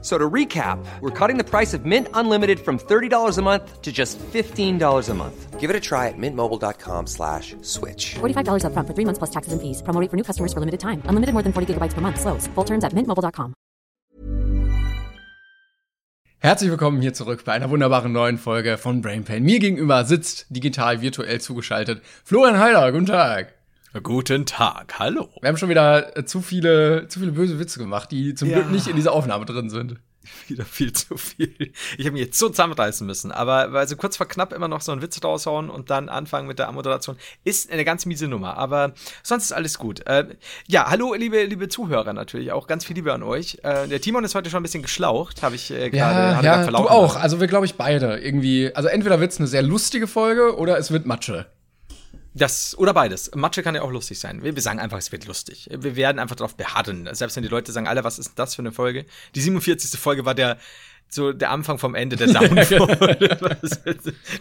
So to recap, we're cutting the price of Mint Unlimited from $30 a month to just $15 a month. Give it a try at mintmobile.com slash switch. $45 upfront for three months plus taxes and fees. Promo rate for new customers for limited time. Unlimited more than 40 gigabytes per month. Slows. Full terms at mintmobile.com. Herzlich willkommen hier zurück bei einer wunderbaren neuen Folge von Brain Pain. Mir gegenüber sitzt digital virtuell zugeschaltet Florian Heider. Guten Tag. Guten Tag, hallo. Wir haben schon wieder äh, zu viele, zu viele böse Witze gemacht, die zum Ja. Glück nicht in dieser Aufnahme drin sind. Wieder viel zu viel. Ich habe mich jetzt so zusammenreißen müssen, aber weil so kurz vor knapp immer noch so einen Witz raushauen und dann anfangen mit der Moderation ist eine ganz miese Nummer, aber sonst ist alles gut. Äh, ja, hallo liebe liebe Zuhörer natürlich auch ganz viel Liebe an euch. Äh, der Timon ist heute schon ein bisschen geschlaucht, habe ich äh, gerade Ja, ja, du auch. Also wir glaube ich beide irgendwie. Also entweder wird's eine sehr lustige Folge oder es wird Matsche. Das oder beides. Mathe kann ja auch lustig sein. Wir, wir sagen einfach, es wird lustig. Wir werden einfach darauf beharren. Selbst wenn die Leute sagen, alle, was ist denn das für eine Folge? Die 47. Folge war der so der Anfang vom Ende der Downfall.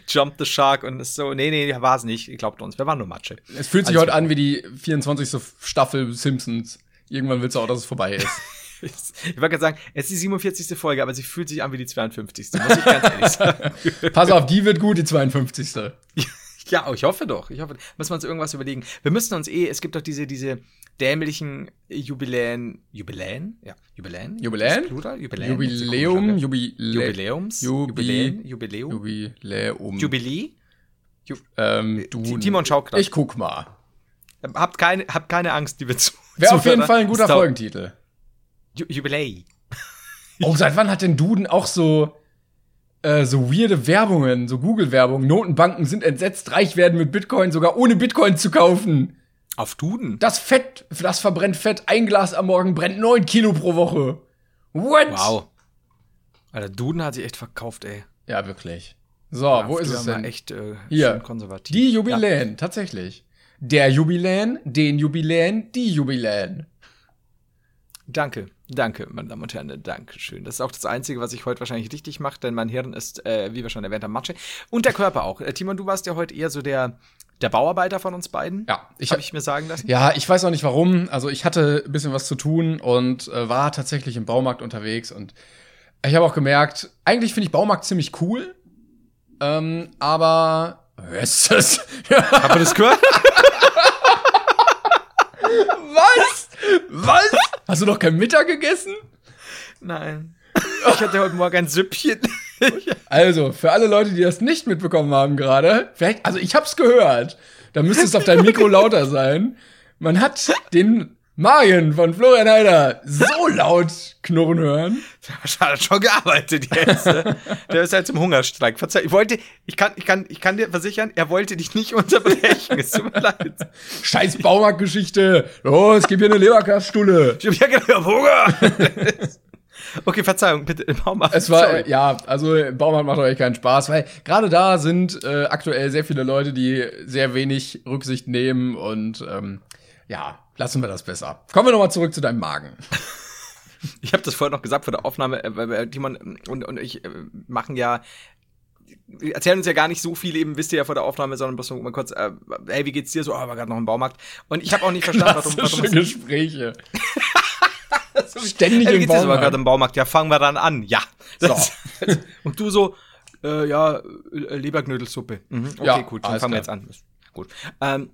Jump the Shark und so, nee, nee, war es nicht. Glaubt uns, wir waren nur Matsche. Es fühlt sich Also- heute an wie die 24. Staffel Simpsons. Irgendwann willst du auch, dass es vorbei ist. Ich wollte gerade sagen, es ist die 47. Folge, aber sie fühlt sich an wie die 52. Muss ich ganz ehrlich sagen. Pass auf, die wird gut, die 52. Ja, ich hoffe doch. Ich hoffe, müssen wir uns irgendwas überlegen. Wir müssen uns eh, es gibt doch diese, diese dämlichen Jubiläen, Jubiläen? Ja, Jubiläen? Jubiläen? Plural? Jubiläen? Jubiläum, Ist Jubile Jubiläums? Jubi Jubiläen? Jubiläum? Jubiläum. Jubilee? ähm, du, Timon schaut grad. Ich guck mal. Habt keine, habt keine Angst, liebe Zu Wäre auf jeden Zuhörer. Fall ein guter Folgentitel. Ju Jubiläi. Oh, seit wann hat denn Duden auch so, äh, so weirde Werbungen, so Google-Werbung? Notenbanken sind entsetzt, reich werden mit Bitcoin, sogar ohne Bitcoin zu kaufen. Auf Duden? Das Fett, das verbrennt Fett, ein Glas am Morgen brennt neun Kilo pro Woche. What? Wow. Alter, Duden hat sich echt verkauft, ey. Ja, wirklich. So, wo ist es denn? echt äh, Hier. konservativ. Die Jubiläen, tatsächlich. Der Jubiläen, den Jubiläen, die Jubiläen. Danke, danke, meine Damen und Herren, danke schön. Das ist auch das Einzige, was ich heute wahrscheinlich richtig mache, denn mein Hirn ist, äh, wie wir schon erwähnt haben, Matsche. Und der Körper auch. Äh, Timon, du warst ja heute eher so der, der Bauarbeiter von uns beiden. Ja, ich Habe hab- ich mir sagen lassen. Ja, ich weiß auch nicht warum. Also ich hatte ein bisschen was zu tun und äh, war tatsächlich im Baumarkt unterwegs und ich habe auch gemerkt, eigentlich finde ich Baumarkt ziemlich cool. Ähm, aber wer ist das? Habt ihr das gehört? was? Was? Hast du noch kein Mittag gegessen? Nein. Ich hatte heute Morgen ein Süppchen. Also, für alle Leute, die das nicht mitbekommen haben gerade, vielleicht, also ich hab's gehört. Da müsste es auf deinem Mikro lauter sein. Man hat den Magen von Florian Heider so laut knurren hören. Der hat schon gearbeitet jetzt. ne? Der ist halt zum Hungerstreik. Verzeih, ich wollte, ich kann, ich kann, ich kann dir versichern, er wollte dich nicht unterbrechen. Es tut mir leid. Scheiß Baumarktgeschichte. Los, gib hier eine Leberkaststulle. Ich hab ja gerade Hunger. Okay, Verzeihung, bitte im Baumarkt. Es war, Sorry. ja, also im Baumarkt macht euch keinen Spaß, weil gerade da sind äh, aktuell sehr viele Leute, die sehr wenig Rücksicht nehmen und ähm, ja, lassen wir das besser. Kommen wir nochmal zurück zu deinem Magen. Ich habe das vorher noch gesagt vor der Aufnahme, äh, Timon und, und ich äh, machen ja wir erzählen uns ja gar nicht so viel, eben wisst ihr ja vor der Aufnahme, sondern bloß mal kurz, äh, hey, wie geht's dir so? Oh, war gerade noch im Baumarkt. Und ich habe auch nicht verstanden, warum, warum Gespräche. Ständig hey, im so Baumarkt. gerade im Baumarkt? Ja, fangen wir dann an. Ja. Das, und du so, äh, ja, Leberknödelsuppe. Mhm, okay, Ja, gut, dann fangen wir klar. jetzt an. Gut. Ähm,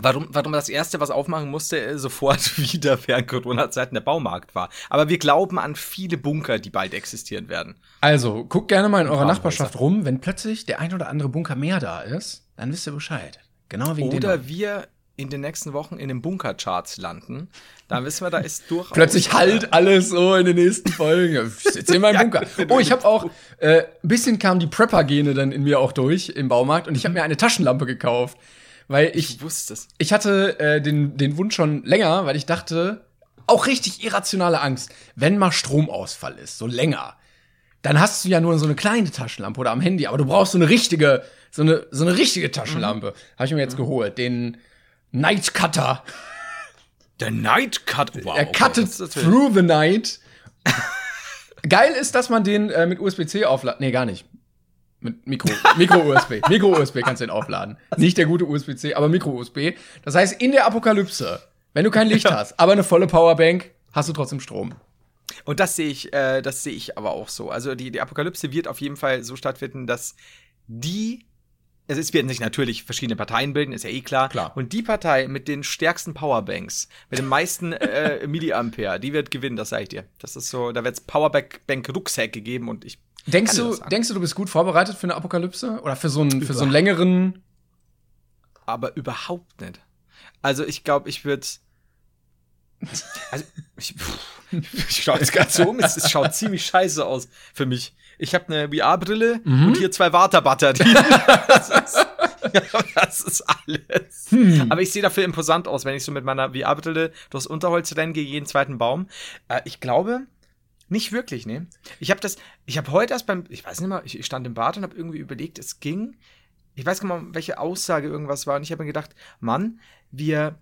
Warum, warum das erste, was aufmachen musste, äh, sofort wieder während Corona-Zeiten der Baumarkt war. Aber wir glauben an viele Bunker, die bald existieren werden. Also, guckt gerne mal in eurer. Nachbarschaft rum. Wenn plötzlich der ein oder andere Bunker mehr da ist, dann wisst ihr Bescheid. Genau wegen Oder dem. wir in den nächsten Wochen in den Bunkercharts landen. Dann wissen wir, da ist durchaus. Plötzlich halt alles so in den nächsten Folgen. Hier in meinem Bunker. Oh, ich habe auch äh, ein bisschen kamen die Prepper-Gene dann in mir auch durch im Baumarkt und ich habe mir eine Taschenlampe gekauft, weil ich Ich wusste es. ich hatte äh, den den Wunsch schon länger, weil ich dachte auch richtig irrationale Angst, wenn mal Stromausfall ist, so länger. Dann hast du ja nur so eine kleine Taschenlampe oder am Handy, aber du brauchst so eine richtige, so eine, so eine richtige Taschenlampe. Habe ich mir jetzt geholt. Den Night Cutter. Der Night Cut. Wow. er cuttet natürlich- through the night Geil ist, dass man den äh, mit USB-C aufladen. Nee, gar nicht. Mit Mikro, Micro-USB. Micro-USB kannst du den aufladen. Nicht der gute USB-C, aber Micro-USB. Das heißt, in der Apokalypse, wenn du kein Licht hast, aber eine volle Powerbank, hast du trotzdem Strom. Und das sehe ich, äh, das sehe ich aber auch so. Also die, die Apokalypse wird auf jeden Fall so stattfinden, dass die also es werden sich natürlich verschiedene Parteien bilden, ist ja eh klar. Klar. Und die Partei mit den stärksten Powerbanks, mit den meisten äh, Milliampere, die wird gewinnen, das sage ich dir. Das ist so, da wird es Powerbank-Rucksäcke geben und ich. Denkst du, denkst du, du bist gut vorbereitet für eine Apokalypse? Oder für so einen, für so einen längeren. aber überhaupt nicht. Also ich glaube, ich würde. Also ich, ich schaue jetzt ganz so um, es, es schaut ziemlich scheiße aus für mich. Ich habe eine VR-Brille Mhm. und hier zwei Warter-Batterien. das, ist, ja, das ist alles. Hm. Aber ich sehe dafür imposant aus, wenn ich so mit meiner VR-Brille durchs Unterholz renne, gehe jeden zweiten Baum. Äh, ich glaube, nicht wirklich, ne? Ich habe das, ich habe heute erst beim, ich weiß nicht mal, ich, ich stand im Bad und habe irgendwie überlegt, es ging, ich weiß gar nicht mal, welche Aussage irgendwas war und ich habe mir gedacht, Mann, wir,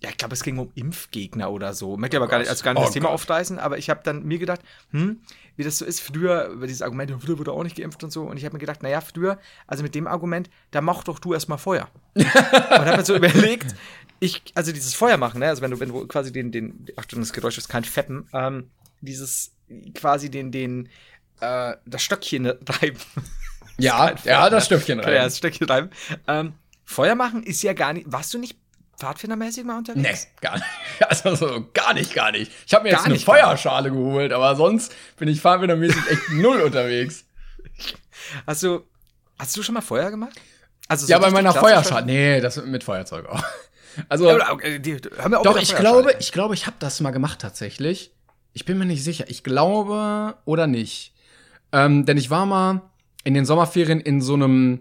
ja, ich glaube, es ging um Impfgegner oder so. Möchte aber gar nicht, also gar nicht Oh das Thema Gott. aufreißen, aber ich habe dann mir gedacht, hm, wie das so ist, früher, über dieses Argument, früher wurde auch nicht geimpft und so, und ich habe mir gedacht, naja, früher, also mit dem Argument, da mach doch du erstmal Feuer. und habe mir so überlegt, ich, also dieses Feuer machen, ne, also wenn du, wenn du quasi den, den, Achtung, das Geräusch ist kein Feppen, ähm, dieses, quasi den, den, äh, das Stöckchen reiben. Ja, ja, das Stöckchen Ja, rein. das Stöckchen reiben. Ähm, Feuer machen ist ja gar nicht, warst du nicht pfadfindermäßig mal Nee, unterwegs? gar nicht. Also so, gar nicht, gar nicht. Ich habe mir jetzt Gar eine nicht, gar Feuerschale geholt, aber sonst bin ich fahrwindermäßig echt null unterwegs. Hast du, hast du schon mal Feuer gemacht? Also Ja, so bei richtig meiner Feuerschale. Nee, das mit Feuerzeug auch. Also, Ja, oder, okay, die, hör mir auf doch, ich glaube, ich glaube, ich habe das mal gemacht tatsächlich. Ich bin mir nicht sicher. Ich glaube oder nicht. Ähm, denn ich war mal in den Sommerferien in so einem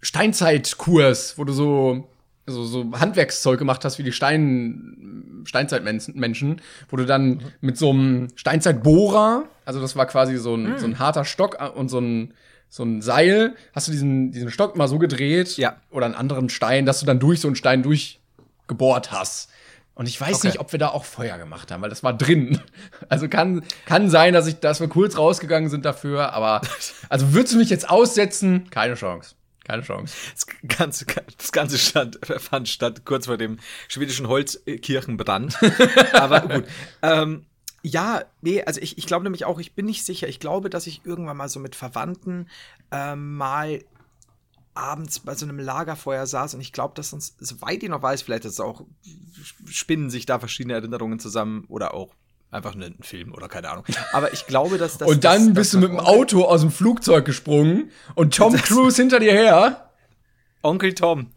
Steinzeitkurs, wo du so, so, so Handwerkszeug gemacht hast wie die Stein, Steinzeitmenschen, wo du dann mit so einem Steinzeitbohrer, also das war quasi so ein, so ein harter Stock und so ein, so ein Seil, hast du diesen, diesen Stock mal so gedreht Ja. oder einen anderen Stein, dass du dann durch so einen Stein durchgebohrt hast. Und ich weiß Okay. nicht, ob wir da auch Feuer gemacht haben, weil das war drin. Also kann, kann sein, dass ich, dass wir kurz rausgegangen sind dafür, aber also würdest du mich jetzt aussetzen? Keine Chance. Keine Chance. Das ganze, das ganze stand, fand statt kurz vor dem schwedischen Holzkirchenbrand. Aber gut. Ähm, ja, nee, also ich, ich glaube nämlich auch, ich bin nicht sicher. Ich glaube, dass ich irgendwann mal so mit Verwandten ähm, mal abends bei so einem Lagerfeuer saß und ich glaube, dass uns, soweit ich noch weiß, vielleicht ist es auch, spinnen sich da verschiedene Erinnerungen zusammen oder auch einfach ein Film oder keine Ahnung. Aber ich glaube, dass das. und dann das, bist das du mit dem Auto aus dem Flugzeug gesprungen und Tom Cruise hinter dir her. Onkel Tom.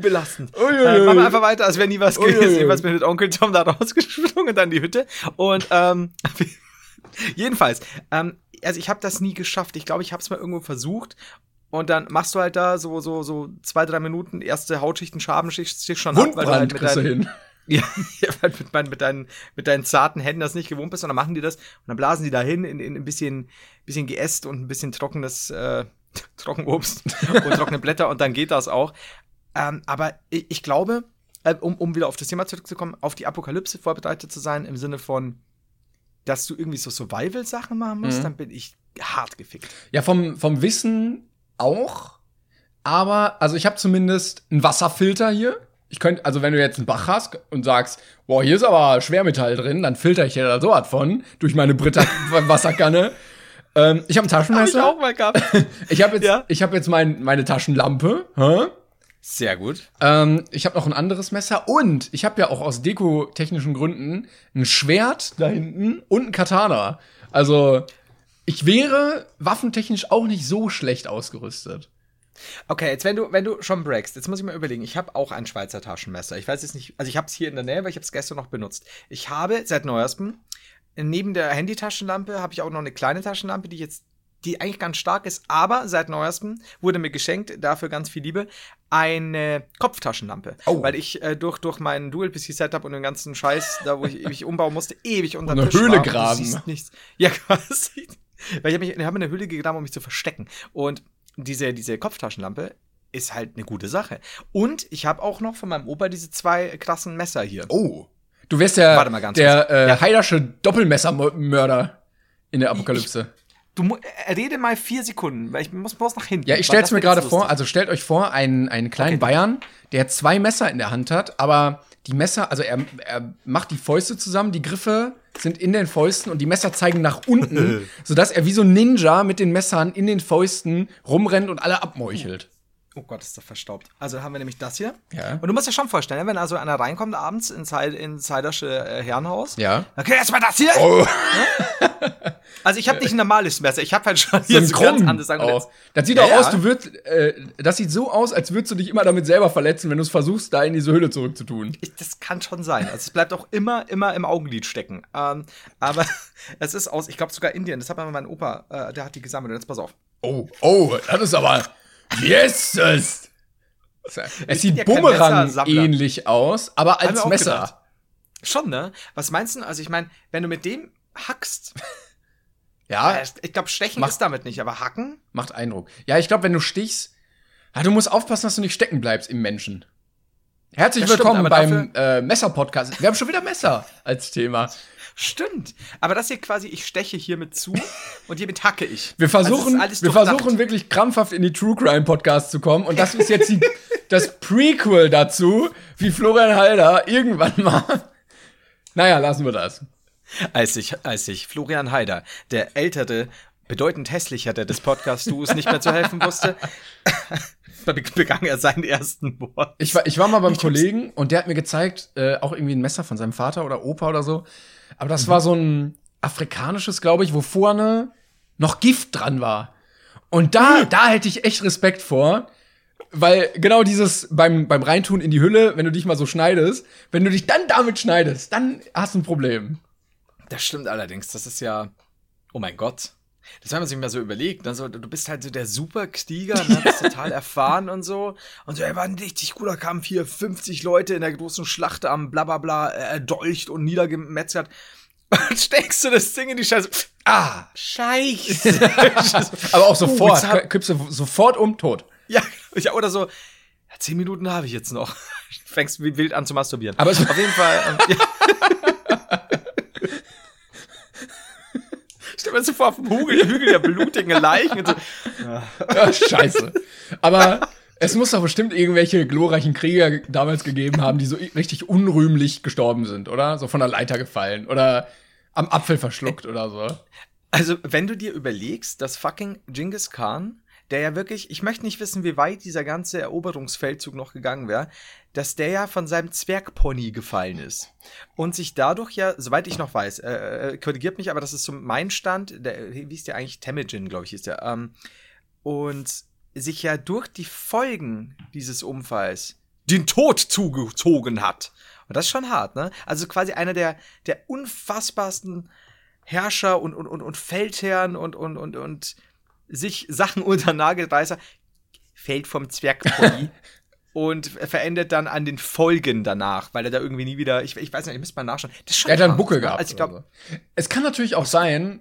Belastend. Uiuiui. Äh, machen wir einfach weiter, als wäre nie was gewesen. Jedenfalls bin mit Onkel Tom da rausgesprungen, dann die Hütte. Und ähm, jedenfalls, ähm, also ich habe das nie geschafft. Ich glaube, ich habe es mal irgendwo versucht. Und dann machst du halt da so, so, so zwei, drei Minuten erste Hautschichten, Schabenschicht Schicht schon ab, weil du halt mit deinen, hin. ja, mit, meinen, mit, deinen, mit deinen zarten Händen das nicht gewohnt bist und dann machen die das und dann blasen die da hin in, in ein bisschen, bisschen Geäst und ein bisschen trockenes äh, Trockenobst und trockene Blätter und dann geht das auch. Ähm, aber ich, ich glaube, äh, um, um wieder auf das Thema zurückzukommen, auf die Apokalypse vorbereitet zu sein, im Sinne von, dass du irgendwie so Survival-Sachen machen musst, Mhm. dann bin ich hart gefickt. Ja, vom, vom Wissen auch. Aber, also ich habe zumindest einen Wasserfilter hier. Ich könnte, also wenn du jetzt einen Bach hast und sagst, boah, hier ist aber Schwermetall drin, dann filter ich dir da so was von durch meine Britta Wasserkanne. ähm, ich habe ein Hab ich Taschenmesser. auch mal gehabt. Ich habe jetzt, Ja. ich habe jetzt mein, meine Taschenlampe. Hä? Sehr gut. Ähm, ich habe noch ein anderes Messer und ich habe ja auch aus dekotechnischen Gründen ein Schwert da hinten und ein Katana. Also ich wäre waffentechnisch auch nicht so schlecht ausgerüstet. Okay, jetzt wenn du, wenn du schon breakst, jetzt muss ich mal überlegen, ich habe auch ein Schweizer Taschenmesser. Ich weiß jetzt nicht, also ich habe es hier in der Nähe, weil ich habe es gestern noch benutzt. Ich habe seit neuestem, neben der Handytaschenlampe, habe ich auch noch eine kleine Taschenlampe, die jetzt, die eigentlich ganz stark ist, aber seit neuestem wurde mir geschenkt, dafür ganz viel Liebe, eine Kopftaschenlampe. Oh. Weil ich äh, durch, durch meinen Dual-PC-Setup und den ganzen Scheiß, da wo ich ewig umbauen musste, ewig unter Tisch Höhle war. und du graben. siehst nichts. Ja, quasi. Weil ich habe mich, ich hab mir eine Höhle gegraben, um mich zu verstecken. Und diese, diese Kopftaschenlampe ist halt eine gute Sache. Und ich habe auch noch von meinem Opa diese zwei krassen Messer hier. Oh. Du wärst der, ganz der kurz. äh, Ja. Heidersche Doppelmessermörder in der Apokalypse. Du mu- äh, rede mal vier Sekunden, weil ich muss bloß nach hinten. Ja, ich stell's mir gerade vor, also stellt euch vor, einen, einen kleinen Okay. Bayern, der zwei Messer in der Hand hat, aber die Messer, also er, er macht die Fäuste zusammen, die Griffe sind in den Fäusten und die Messer zeigen nach unten, sodass er wie so ein Ninja mit den Messern in den Fäusten rumrennt und alle abmeuchelt. Oh Gott, ist das verstaubt. Also haben wir nämlich das hier. Ja. Und du musst dir schon vorstellen, wenn also einer reinkommt abends ins, Heid- ins Heidersche äh, Herrenhaus. Ja. Okay, erstmal das hier. Oh, Also ich habe nicht ein normales Messer, ich habe halt schon so ein so ganz anderes Angelegt. Oh. Das sieht Ja, doch aus, ja. du würdest, äh, das sieht so aus, als würdest du dich immer damit selber verletzen, wenn du es versuchst, da in diese Hülle zurückzutun. Ich, das kann schon sein. Also es bleibt auch immer, immer im Augenlid stecken. Ähm, aber es ist aus, ich glaube sogar Indien. Das hat mein Opa, äh, der hat die gesammelt. Und jetzt pass auf. Oh, oh, das ist aber. Jesus! Es sieht ja Bumerang ähnlich aus, aber als Messer. gedacht. Schon, ne? Was meinst du? Also ich meine, wenn du mit dem hackst, Ja, äh, ich glaube, stechen Mach- ist damit nicht, aber hacken? macht Eindruck. Ja, ich glaube, wenn du stichst, ja, du musst aufpassen, dass du nicht stecken bleibst im Menschen. Herzlich Das stimmt, willkommen aber beim äh, Messer-Podcast. Wir haben schon wieder Messer als Thema. Stimmt. Aber das hier quasi, ich steche hiermit zu und hiermit hacke ich. Wir Also versuchen, alles wir versuchen wirklich krampfhaft in die True Crime Podcast zu kommen. Und das ist jetzt die, das Prequel dazu, wie Florian Halder irgendwann mal. Naja, lassen wir das. Als sich, als sich Florian Haider, der ältere, bedeutend hässlichere des Podcast-Duos, nicht mehr zu helfen wusste, be- begann er seinen ersten Mord. Ich war, ich war mal beim Kollegen und der hat mir gezeigt, äh, auch irgendwie ein Messer von seinem Vater oder Opa oder so. Aber das war so ein afrikanisches, glaube ich, wo vorne noch Gift dran war. Und da, da hätte ich echt Respekt vor. Weil genau dieses beim, beim Reintun in die Hülle, wenn du dich mal so schneidest, wenn du dich dann damit schneidest, dann hast du ein Problem. Das stimmt allerdings. Das ist ja, oh mein Gott. Das wenn man sich mal so überlegt. Also, du bist halt so der Superkrieger, ne, bist total erfahren und so. Und so, er war ein richtig guter Kampf hier, 50 Leute in der großen Schlacht am blablabla äh, erdolcht und niedergemetzert. Und steckst du das Ding in die Scheiße. Ah, Scheiße. Aber auch sofort, hab- kippst du sofort um, tot. ja, ja, oder so. Ja, zehn Minuten habe ich jetzt noch. Fängst wie wild an zu masturbieren. Aber auf jeden Fall. Ähm, ja. Stell mal so vor, auf dem Hügel, Hügel der blutigen Leichen und so. Ja, scheiße. Aber es muss doch bestimmt irgendwelche glorreichen Krieger damals gegeben haben, die so richtig unrühmlich gestorben sind, oder? So von der Leiter gefallen oder am Apfel verschluckt oder so. Also, wenn du dir überlegst, dass fucking Genghis Khan, der ja wirklich, ich möchte nicht wissen, wie weit dieser ganze Eroberungsfeldzug noch gegangen wäre, dass der ja von seinem Zwergpony gefallen ist. Und sich dadurch ja, soweit ich noch weiß, äh, äh, korrigiert mich, aber das ist so mein Stand, der, wie ist der eigentlich? Temujin, glaube ich, ist der. Ähm, und sich ja durch die Folgen dieses Unfalls den Tod zugezogen hat. Und das ist schon hart, ne? Also quasi einer der, der unfassbarsten Herrscher und, und, und, und Feldherren und, und, und, und sich Sachen unter den Nagel reißer, fällt vom Zwergpony und verendet dann an den Folgen danach, weil er da irgendwie nie wieder, ich, ich weiß nicht, ihr müsst mal nachschauen. Das Er hat einen hart, Buckel gehabt. Also ich oder glaube, so. Es kann natürlich auch sein,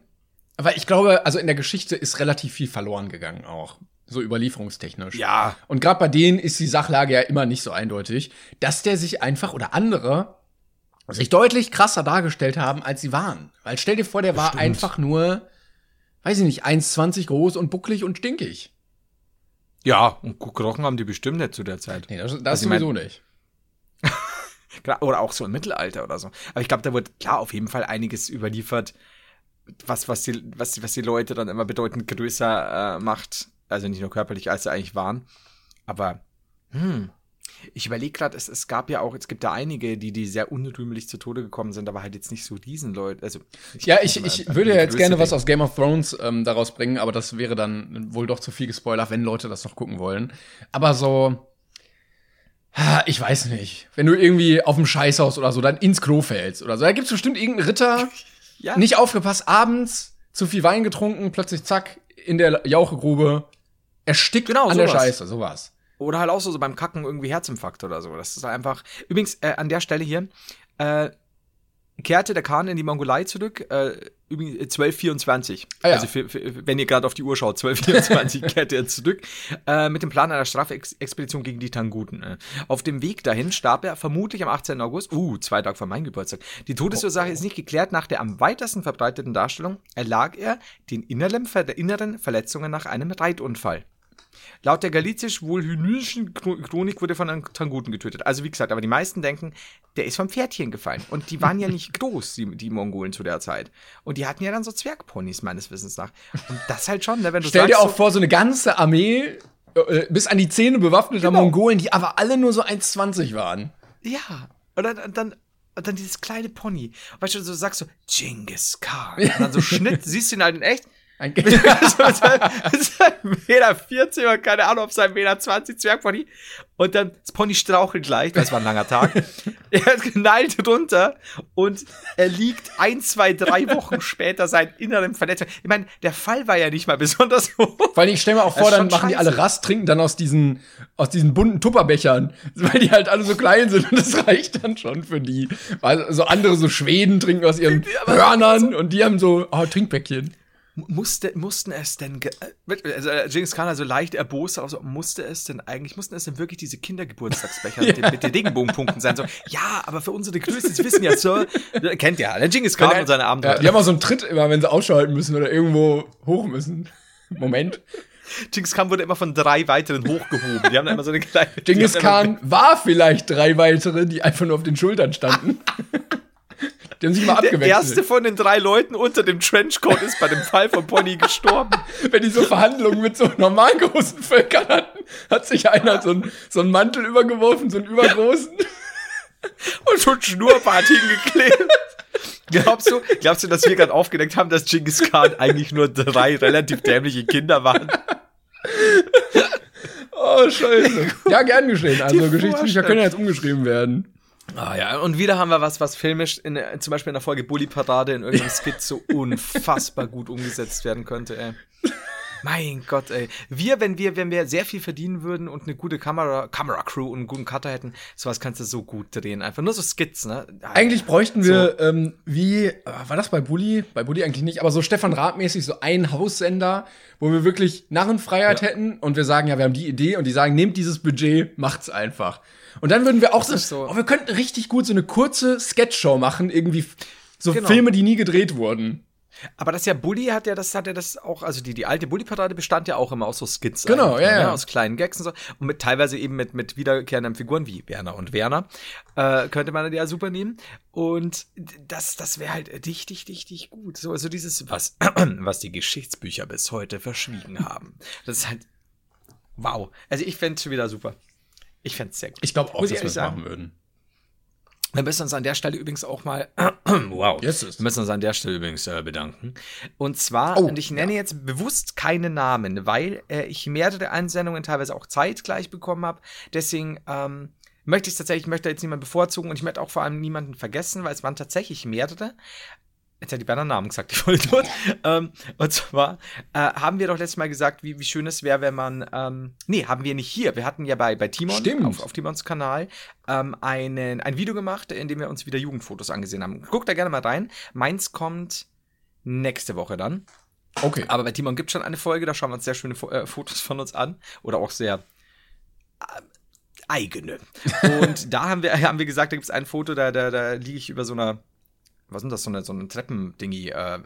weil ich glaube, also in der Geschichte ist relativ viel verloren gegangen auch. So überlieferungstechnisch. ja, Und gerade bei denen ist die Sachlage ja immer nicht so eindeutig, dass der sich einfach oder andere sich deutlich krasser dargestellt haben, als sie waren. Weil stell dir vor, der war einfach nur, weiß ich nicht, 1,20 groß und bucklig und stinkig. ja, und gerochen haben die bestimmt nicht zu der Zeit. Nee, das, das Also ich mein- sowieso nicht. Oder auch so im Mittelalter oder so. Aber ich glaube, da wird klar auf jeden Fall einiges überliefert, was, was, die, was, was die Leute dann immer bedeutend größer äh, macht. Also nicht nur körperlich, als sie eigentlich waren. Aber, hm. Ich überlege gerade, es, es gab ja auch, es gibt da einige, die, die sehr unrühmlich zu Tode gekommen sind, aber halt jetzt nicht so Riesenleute. Also, Ja, ich, ich würde ja jetzt gerne was aus Game of Thrones ähm, daraus bringen, aber das wäre dann wohl doch zu viel gespoilert, wenn Leute das noch gucken wollen. Aber so, ich weiß nicht. Wenn du irgendwie auf dem Scheißhaus oder so dann ins Klo fällst oder so, da gibt's bestimmt irgendeinen Ritter, Ja. nicht aufgepasst, abends zu viel Wein getrunken, plötzlich zack, in der Jauchegrube, erstickt Genau, an der sowas. Scheiße, sowas. Oder halt auch so, so beim Kacken irgendwie Herzinfarkt oder so. Das ist einfach. Übrigens, äh, an der Stelle hier, äh, kehrte der Khan in die Mongolei zurück, äh, übrigens 1224. Ah, ja. Also für, für, wenn ihr gerade auf die Uhr schaut, 1224 kehrte er zurück, äh, mit dem Plan einer Strafexpedition gegen die Tanguten. Äh. Auf dem Weg dahin starb er vermutlich am 18. August, uh, zwei Tage vor meinem Geburtstag. Die Todesursache ist nicht geklärt. Nach der am weitesten verbreiteten Darstellung erlag er den inneren, inneren Verletzungen nach einem Reitunfall. Laut der galizisch-wohlhynischen Chronik wurde von einem Tanguten getötet. Also wie gesagt, aber die meisten denken, der ist vom Pferdchen gefallen. Und die waren ja nicht groß, die, die Mongolen zu der Zeit. Und die hatten ja dann so Zwergponys, meines Wissens nach. Und das halt schon, ne, wenn du Stell dir sagst, auch so, vor, so eine ganze Armee äh, bis an die Zähne bewaffneter Genau. Mongolen, die aber alle nur so 1,20 waren. Ja. Und dann, dann, und dann dieses kleine Pony. Weißt du, so sagst du, Genghis Khan. Und dann so Schnitt, siehst du ihn halt in echt. Ein so Meter 40 oder keine Ahnung, ob sein Meter 20 Zwergpony. Und dann das Pony strauchelt gleich, das war ein langer Tag. er knallt runter und er liegt ein, zwei, drei Wochen später seinen inneren Verletzungen. Ich meine, der Fall war ja nicht mal besonders hoch. Vor allem, ich stell mir auch vor, dann machen die scheiße. alle Rast, trinken dann aus diesen, aus diesen bunten Tupperbechern, weil die halt alle so klein sind und das reicht dann schon für die. Weil so andere so Schweden trinken aus ihren Hörnern und die haben so, oh, Trinkpäckchen. Musste, mussten es denn, äh, also äh, Genghis Khan also leicht erbost, also musste es denn eigentlich, mussten es denn wirklich diese Kindergeburtstagsbecher mit, den, mit den Regenbogenpunkten sein? So, ja, aber für unsere Größe, Sie wissen ja, Sir, äh, kennt ja, der Genghis Khan und seine Ja, Abenteuer. die haben auch so einen Tritt immer, wenn sie ausschalten müssen oder irgendwo hoch müssen. Moment. Genghis Khan wurde immer von drei weiteren hochgehoben. Die haben dann immer so eine kleine. Genghis Khan war vielleicht drei weitere, die einfach nur auf den Schultern standen. Die haben sich mal Der abgewechselt. erste von den drei Leuten unter dem Trenchcoat ist bei dem Fall von Pony gestorben. wenn die so Verhandlungen mit so normal großen Völkern hatten, hat sich einer so, ein, so einen Mantel übergeworfen, so einen übergroßen. und so ein Schnurrbart hingeklebt. Glaubst du, glaubst du, dass wir gerade aufgedeckt haben, dass Genghis Khan eigentlich nur drei relativ dämliche Kinder waren? Oh, scheiße. Ja, gern geschehen. Also Die Geschichtsbücher können ja jetzt umgeschrieben werden. Ah ja, und wieder haben wir was, was filmisch, in, zum Beispiel in der Folge Bully Parade in irgendeinem Skit so unfassbar gut umgesetzt werden könnte, ey. Mein Gott, ey. Wir, wenn wir, wenn wir sehr viel verdienen würden und eine gute Kamera, Kamera-Crew und einen guten Cutter hätten, sowas kannst du so gut drehen. Einfach nur so Skits, ne? Eigentlich bräuchten wir, ähm, wie, äh, war das bei Bully? Bei Bully eigentlich nicht, aber so Stefan Rath-mäßig so einen Haussender, wo wir wirklich Narrenfreiheit Ja. hätten und wir sagen, ja, wir haben die Idee und die sagen, nehmt dieses Budget, macht's einfach. Und dann würden wir auch so, so. oh, wir könnten richtig gut so eine kurze Sketchshow machen, irgendwie so Genau. Filme, die nie gedreht wurden. Aber das ja Bully hat ja das hat ja das auch also die die alte Bully Parade bestand ja auch immer aus so Skits Genau, ja, ne? ja. aus kleinen Gags und so und mit teilweise eben mit mit wiederkehrenden Figuren wie Werner und Werner äh, könnte man ja super nehmen und das das wäre halt richtig richtig gut so also dieses was was die Geschichtsbücher bis heute verschwiegen haben das ist halt wow also ich fände schon wieder super ich fände sehr gut Ich glaube auch, Muss dass wir es machen würden. wir müssen uns an der Stelle übrigens auch mal, wow, Jetzt ist- wir müssen uns an der Stelle übrigens äh, bedanken. Und zwar, Oh, und ich nenne jetzt bewusst keine Namen, weil äh, ich mehrere Einsendungen teilweise auch zeitgleich bekommen habe. Deswegen ähm, möchte ich tatsächlich, ich möchte jetzt niemanden bevorzugen und ich möchte auch vor allem niemanden vergessen, weil es waren tatsächlich mehrere. Jetzt hat die beiden Namen gesagt, ich wollte tot. ähm, und zwar äh, haben wir doch letztes Mal gesagt, wie, wie schön es wäre, wenn man. Ähm, nee, haben wir nicht hier. Wir hatten ja bei, bei Timon Stimmt. auf, auf Timons Kanal ähm, einen, ein Video gemacht, in dem wir uns wieder Jugendfotos angesehen haben. Guckt da gerne mal rein. Meins kommt nächste Woche dann. Okay. Aber bei Timon gibt es schon eine Folge, da schauen wir uns sehr schöne Fo äh, Fotos von uns an. Oder auch sehr äh, eigene. Und da haben wir, haben wir gesagt, da gibt es ein Foto, da, da, da liege ich über so einer, was sind das, so eine, so ein Treppendingi, äh,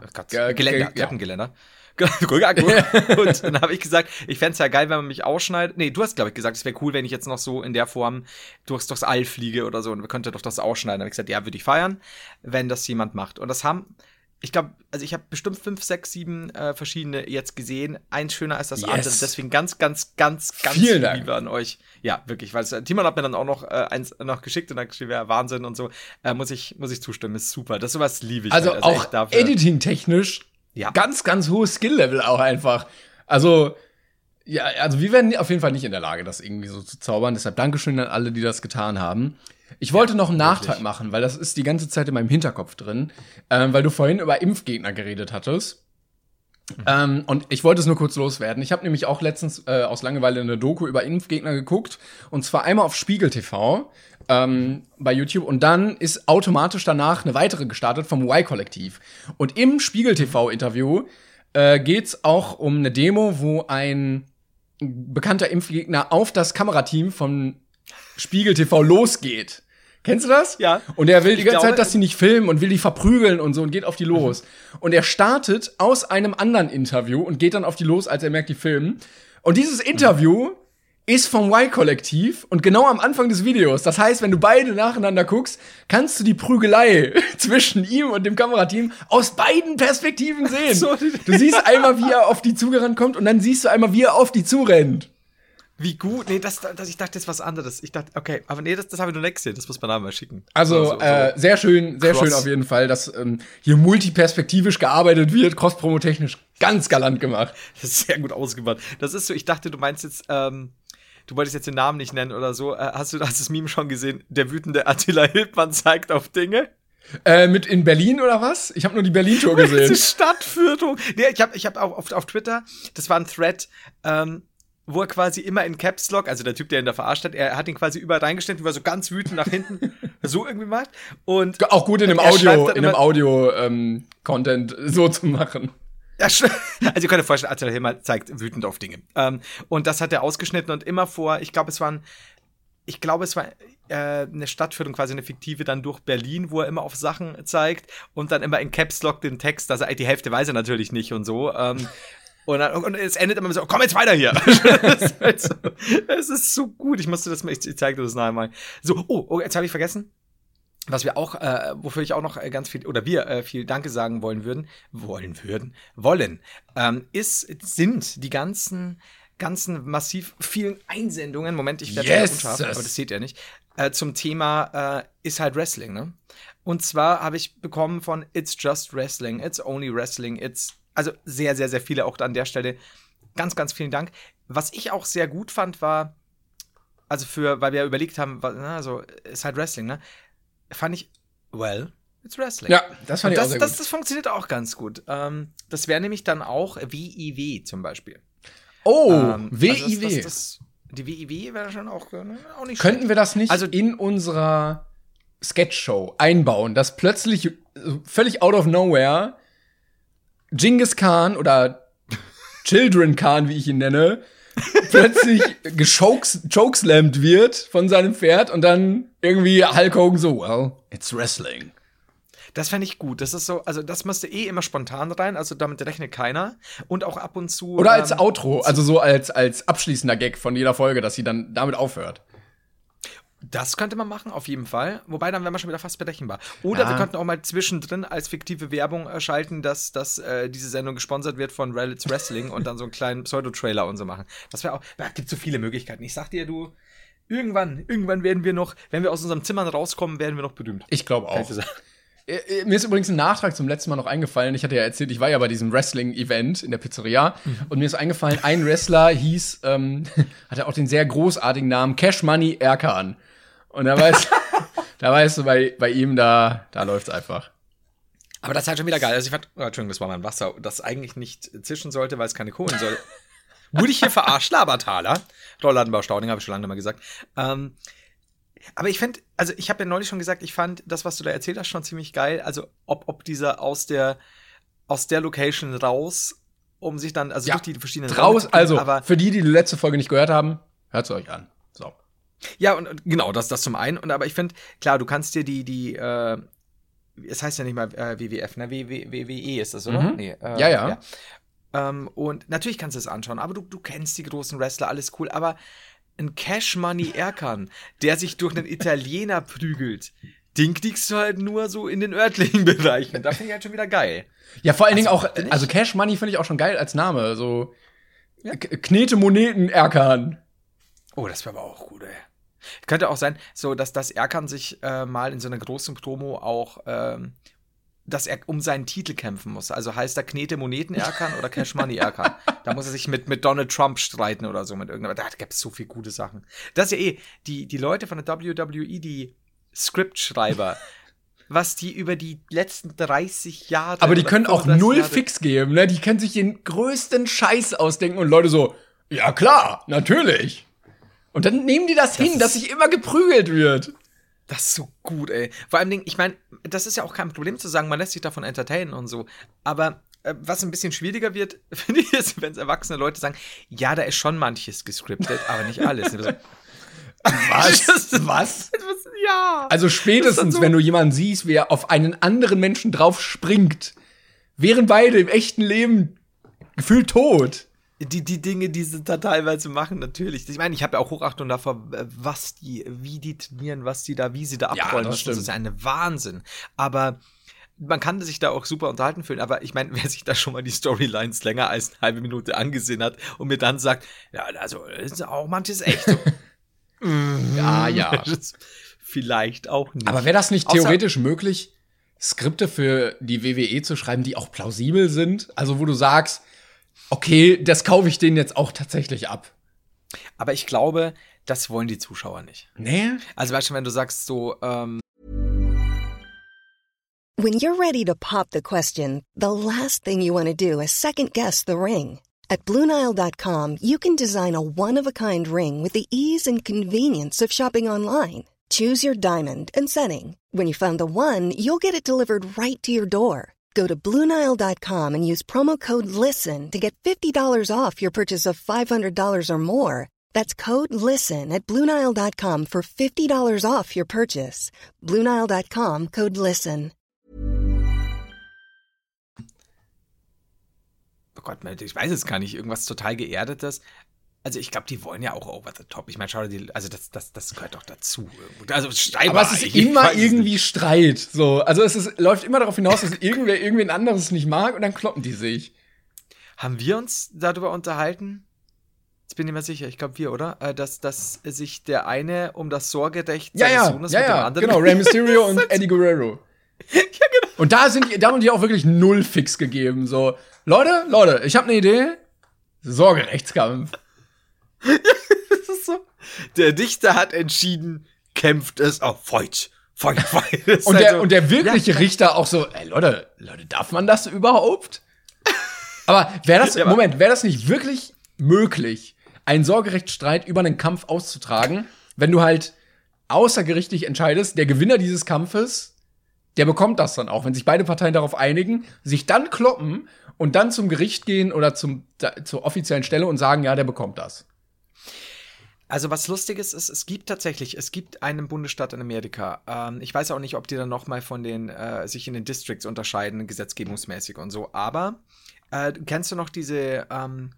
Geländer, ge- ja. Treppengeländer. und dann habe ich gesagt, ich fände es ja geil, wenn man mich ausschneidet. Nee, du hast, glaube ich, gesagt, es wäre cool, wenn ich jetzt noch so in der Form durchs, durchs All fliege oder so und wir könnten doch das ausschneiden. Da habe ich gesagt, ja, würde ich feiern, wenn das jemand macht. Und das haben, ich glaube, also ich habe bestimmt fünf, sechs, sieben äh, verschiedene jetzt gesehen. Eins schöner als das Yes. andere. Deswegen ganz, ganz, ganz, ganz Vielen Dank. Liebe an euch. Ja, wirklich, weil äh, Timon hat mir dann auch noch äh, eins noch geschickt und dann geschrieben, ja, Wahnsinn und so. Äh, muss ich, muss ich zustimmen, ist super. Das sowas liebe ich. Also halt. auch echt dafür- editing-technisch Ja. ganz, ganz hohes Skill-Level auch einfach. Also, ja, also wir werden auf jeden Fall nicht in der Lage, das irgendwie so zu zaubern. Deshalb Dankeschön an alle, die das getan haben. Ich wollte noch einen Nachtrag machen, weil das ist die ganze Zeit in meinem Hinterkopf drin, ähm, weil du vorhin über Impfgegner geredet hattest. Ähm, und ich wollte es nur kurz loswerden. Ich habe nämlich auch letztens äh, aus Langeweile eine Doku über Impfgegner geguckt. Und zwar einmal auf Spiegel TV. ähm, bei YouTube und dann ist automatisch danach eine weitere gestartet vom Y-Kollektiv. Und im Spiegel-TV-Interview äh, geht's auch um eine Demo, wo ein bekannter Impfgegner auf das Kamerateam von Spiegel TV losgeht. Kennst du das? Ja. Und er will die ganze glaube- Zeit, dass sie nicht filmen und will die verprügeln und so und geht auf die los. Und er startet aus einem anderen Interview und geht dann auf die los, als er merkt, die filmen. Und dieses Interview ist vom Y-Kollektiv und genau am Anfang des Videos. Das heißt, wenn du beide nacheinander guckst, kannst du die Prügelei zwischen ihm und dem Kamerateam aus beiden Perspektiven sehen. So, du siehst einmal, wie er auf die zugerannt kommt und dann siehst du einmal, wie er auf die zurennt. Wie gut. Nee, das, das, ich dachte, das ist was anderes. Ich dachte, okay, aber nee, das, das habe ich noch nicht gesehen. Das muss man da mal schicken. Also So, so, so. Äh, sehr schön, sehr Cross. schön auf jeden Fall, dass ähm, hier multiperspektivisch gearbeitet wird, cross-promo-technisch ganz galant gemacht. Das ist sehr gut ausgemacht. Das ist so, ich dachte, du meinst jetzt, ähm, du wolltest jetzt den Namen nicht nennen oder so. Äh, hast du hast das Meme schon gesehen? Der wütende Attila Hildmann zeigt auf Dinge. Äh, mit in Berlin oder was? Ich habe nur die Berlin-Tour Diese gesehen. Stadtführung. Nee, ich habe ich hab auf, auf, auf Twitter, das war ein Thread, ähm, wo er quasi immer in Caps Lock, also der Typ, der ihn da verarscht hat, er hat ihn quasi überall reingestellt, war so ganz wütend nach hinten, so irgendwie macht. Und Auch gut in dem Er Audio, in dem Audio ähm, Content so zu machen. Ja, also ihr könnt euch vorstellen, Attila Hildmann zeigt wütend auf Dinge. Ähm, und das hat er ausgeschnitten und immer vor, ich glaube, es waren, ich glaube, es war äh, eine Stadtführung, quasi eine fiktive, dann durch Berlin, wo er immer auf Sachen zeigt und dann immer in Caps Lock den Text, also die Hälfte weiß er natürlich nicht und so. Ähm, und, dann, und es endet immer so, komm jetzt weiter hier. halt so, es ist so gut. Ich musste das mal, ich, ich zeig dir das nachher mal. So, oh, oh jetzt habe ich vergessen. Was wir auch, äh, wofür ich auch noch äh, ganz viel, oder wir äh, viel Danke sagen wollen würden, wollen würden, wollen, ähm, ist, sind die ganzen, ganzen massiv vielen Einsendungen. Moment, ich werde Yes. unscharf, aber das seht ihr nicht. Äh, zum Thema äh, ist halt Wrestling, ne? Und zwar habe ich bekommen von It's Just Wrestling, It's Only Wrestling, It's, also sehr, sehr, sehr viele auch an der Stelle. Ganz, ganz vielen Dank. Was ich auch sehr gut fand, war, also für, weil wir überlegt haben, also ist halt Wrestling, ne? Fand ich, well, it's Wrestling. Ja, das fand Und ich auch das, sehr das, gut. das funktioniert auch ganz gut. Ähm, das wäre nämlich dann auch WIW zum Beispiel. Oh, Ähm, WIW. Also das, das, das, die WIW wäre schon auch, äh, auch nicht Könnten schlecht. wir das nicht Also- in unserer Sketchshow einbauen, dass plötzlich äh, völlig out of nowhere Genghis Khan oder Children Khan, wie ich ihn nenne, plötzlich chokeslammed wird von seinem Pferd und dann irgendwie Hulk Hogan so, well, it's wrestling. Das fände ich gut. Das ist so, also das müsste eh immer spontan rein, also damit rechnet keiner. Und auch ab und zu. Oder als ähm, Outro, also so als, als abschließender Gag von jeder Folge, dass sie dann damit aufhört. Das könnte man machen, auf jeden Fall. Wobei, dann wären wir schon wieder fast berechenbar. Oder Ja. wir könnten auch mal zwischendrin als fiktive Werbung äh, schalten, dass, dass äh, diese Sendung gesponsert wird von Reddit's Wrestling und dann so einen kleinen Pseudo-Trailer und so machen. Das wäre auch, da gibt so viele Möglichkeiten. Ich sag dir, du, irgendwann, irgendwann werden wir noch, wenn wir aus unserem Zimmern rauskommen, werden wir noch berühmt. Ich glaube auch. Äh, äh, Mir ist übrigens ein Nachtrag zum letzten Mal noch eingefallen. Ich hatte ja erzählt, ich war ja bei diesem Wrestling-Event in der Pizzeria und mir ist eingefallen, ein Wrestler hieß, ähm, hatte auch den sehr großartigen Namen Cash Money Erkan. Und da weißt, da weißt du, bei, bei ihm, da, da läuft's einfach. Aber das ist halt schon wieder geil. Also ich fand, oh, Entschuldigung, das war mein Wasser, das eigentlich nicht zischen sollte, weil es keine Kohlen soll. Wurde ich hier verarscht, Labertaler? Rollladenbau Staudinger, habe ich schon lange mal gesagt. Ähm, aber ich fand, also ich habe ja neulich schon gesagt, ich fand das, was du da erzählt hast, schon ziemlich geil. Also ob, ob dieser aus der, aus der Location raus, um sich dann, also Ja, durch die verschiedenen gehen, also, aber für die, die die letzte Folge nicht gehört haben, hört's euch an. Ja, und, und genau, das, das zum einen. Und aber ich finde, klar, du kannst dir die, die, äh, es heißt ja nicht mal äh, WWF, ne? WW, WWE ist das, oder? Mhm. Nee, äh, Ja, ja. Ähm, und natürlich kannst du es anschauen, aber du, du kennst die großen Wrestler, alles cool, aber ein Cash Money Erkan, der sich durch einen Italiener prügelt, den kriegst du halt nur so in den örtlichen Bereichen. Da finde ich halt schon wieder geil. Ja, vor allen Dingen auch, bin ich- also Cash Money finde ich auch schon geil als Name. So, K- Knete Moneten Erkan. Oh, das wäre aber auch gut, ey. Könnte auch sein, so dass das Erkan sich äh, mal in so einer großen Promo auch, ähm, dass er um seinen Titel kämpfen muss. Also heißt er Knete Moneten Erkan oder Cash Money Erkan. Da muss er sich mit, mit Donald Trump streiten oder so mit irgendeinem. Da gibt es so viele gute Sachen. Das ist ja eh, die, die Leute von der WWE, die Scriptschreiber, was die über die letzten 30 Jahre. Aber die können auch 35 null Jahre- Fix geben, ne? Die können sich den größten Scheiß ausdenken und Leute so, ja klar, natürlich. Und dann nehmen die das, hin, ist- dass sich immer geprügelt wird. Das ist so gut, ey. Vor allem, ich meine, das ist ja auch kein Problem zu sagen, man lässt sich davon entertainen und so. Aber äh, was ein bisschen schwieriger wird, finde ich, ist, wenn es erwachsene Leute sagen, ja, da ist schon manches gescriptet, aber nicht alles. So, Was? Was? ja. Also spätestens, so- wenn du jemanden siehst, wie er auf einen anderen Menschen drauf springt, wären beide im echten Leben gefühlt tot. Die, die Dinge, die sie da teilweise machen, natürlich. Ich meine, ich habe ja auch Hochachtung davor, äh, was die, wie die trainieren, was die da, wie sie da Ja, abrollen. das das stimmt. ist ja ein Wahnsinn. Aber man kann sich da auch super unterhalten fühlen. Aber ich meine, wer sich da schon mal die Storylines länger als eine halbe Minute angesehen hat und mir dann sagt, ja, also ist auch manches echt so. Ja, ja. Das Vielleicht auch nicht. Aber wäre das nicht Außer- theoretisch möglich, Skripte für die WWE zu schreiben, die auch plausibel sind? Also wo du sagst, okay, das kaufe ich denen jetzt auch tatsächlich ab. Aber ich glaube, das wollen die Zuschauer nicht. Nee? Also, weißt du, wenn du sagst so, ähm, When you're ready to pop the question, the last thing you want to do is second guess the ring. At Bluenile.com, you can design a one of a kind ring with the ease and convenience of shopping online. Choose your diamond and setting. When you find the one, you'll get it delivered right to your door. Go to Bluenile.com and use promo code LISTEN to get $50 off your purchase of $500 or more. That's code LISTEN at Bluenile.com for $50 off your purchase. Bluenile.com code LISTEN. oh Gott, ich weiß es gar nicht, irgendwas total geerdetes. Also ich glaube, die wollen ja auch over the top. Ich meine, schau dir die, also das, das, das gehört doch dazu. Also. Aber es ist immer irgendwie nicht. Streit. So, also es ist, läuft immer darauf hinaus, dass irgendwer irgendwen anderes nicht mag und dann kloppen die sich. Haben wir uns darüber unterhalten? Jetzt bin ich mir sicher, ich glaube wir, oder? Äh, Dass, dass sich der eine um das Sorgerecht Ja, seines ja, Sohnes ja, mit dem anderen genau, Rey Mysterio und Eddie Guerrero. ja, genau. Und da sind die, da haben die auch wirklich null Fix gegeben. So, Leute, Leute, ich habe eine Idee. Sorgerechtskampf. So. Der Dichter hat entschieden, kämpft es auf fight. Das ist Und halt der, so- und der wirkliche Richter auch so, ey, Leute, Leute, darf man das überhaupt? Aber wäre das, Ja, Moment, wäre das nicht wirklich möglich, einen Sorgerechtsstreit über einen Kampf auszutragen, wenn du halt außergerichtlich entscheidest, der Gewinner dieses Kampfes, der bekommt das dann auch, wenn sich beide Parteien darauf einigen, sich dann kloppen und dann zum Gericht gehen oder zum, da, zur offiziellen Stelle und sagen, ja, der bekommt das. Also was Lustiges ist, es gibt tatsächlich, es gibt einen Bundesstaat in Amerika. Ähm, ich weiß auch nicht, ob die dann noch mal von den äh, sich in den Districts unterscheiden, gesetzgebungsmäßig und so. Aber äh, kennst du noch diese ähm,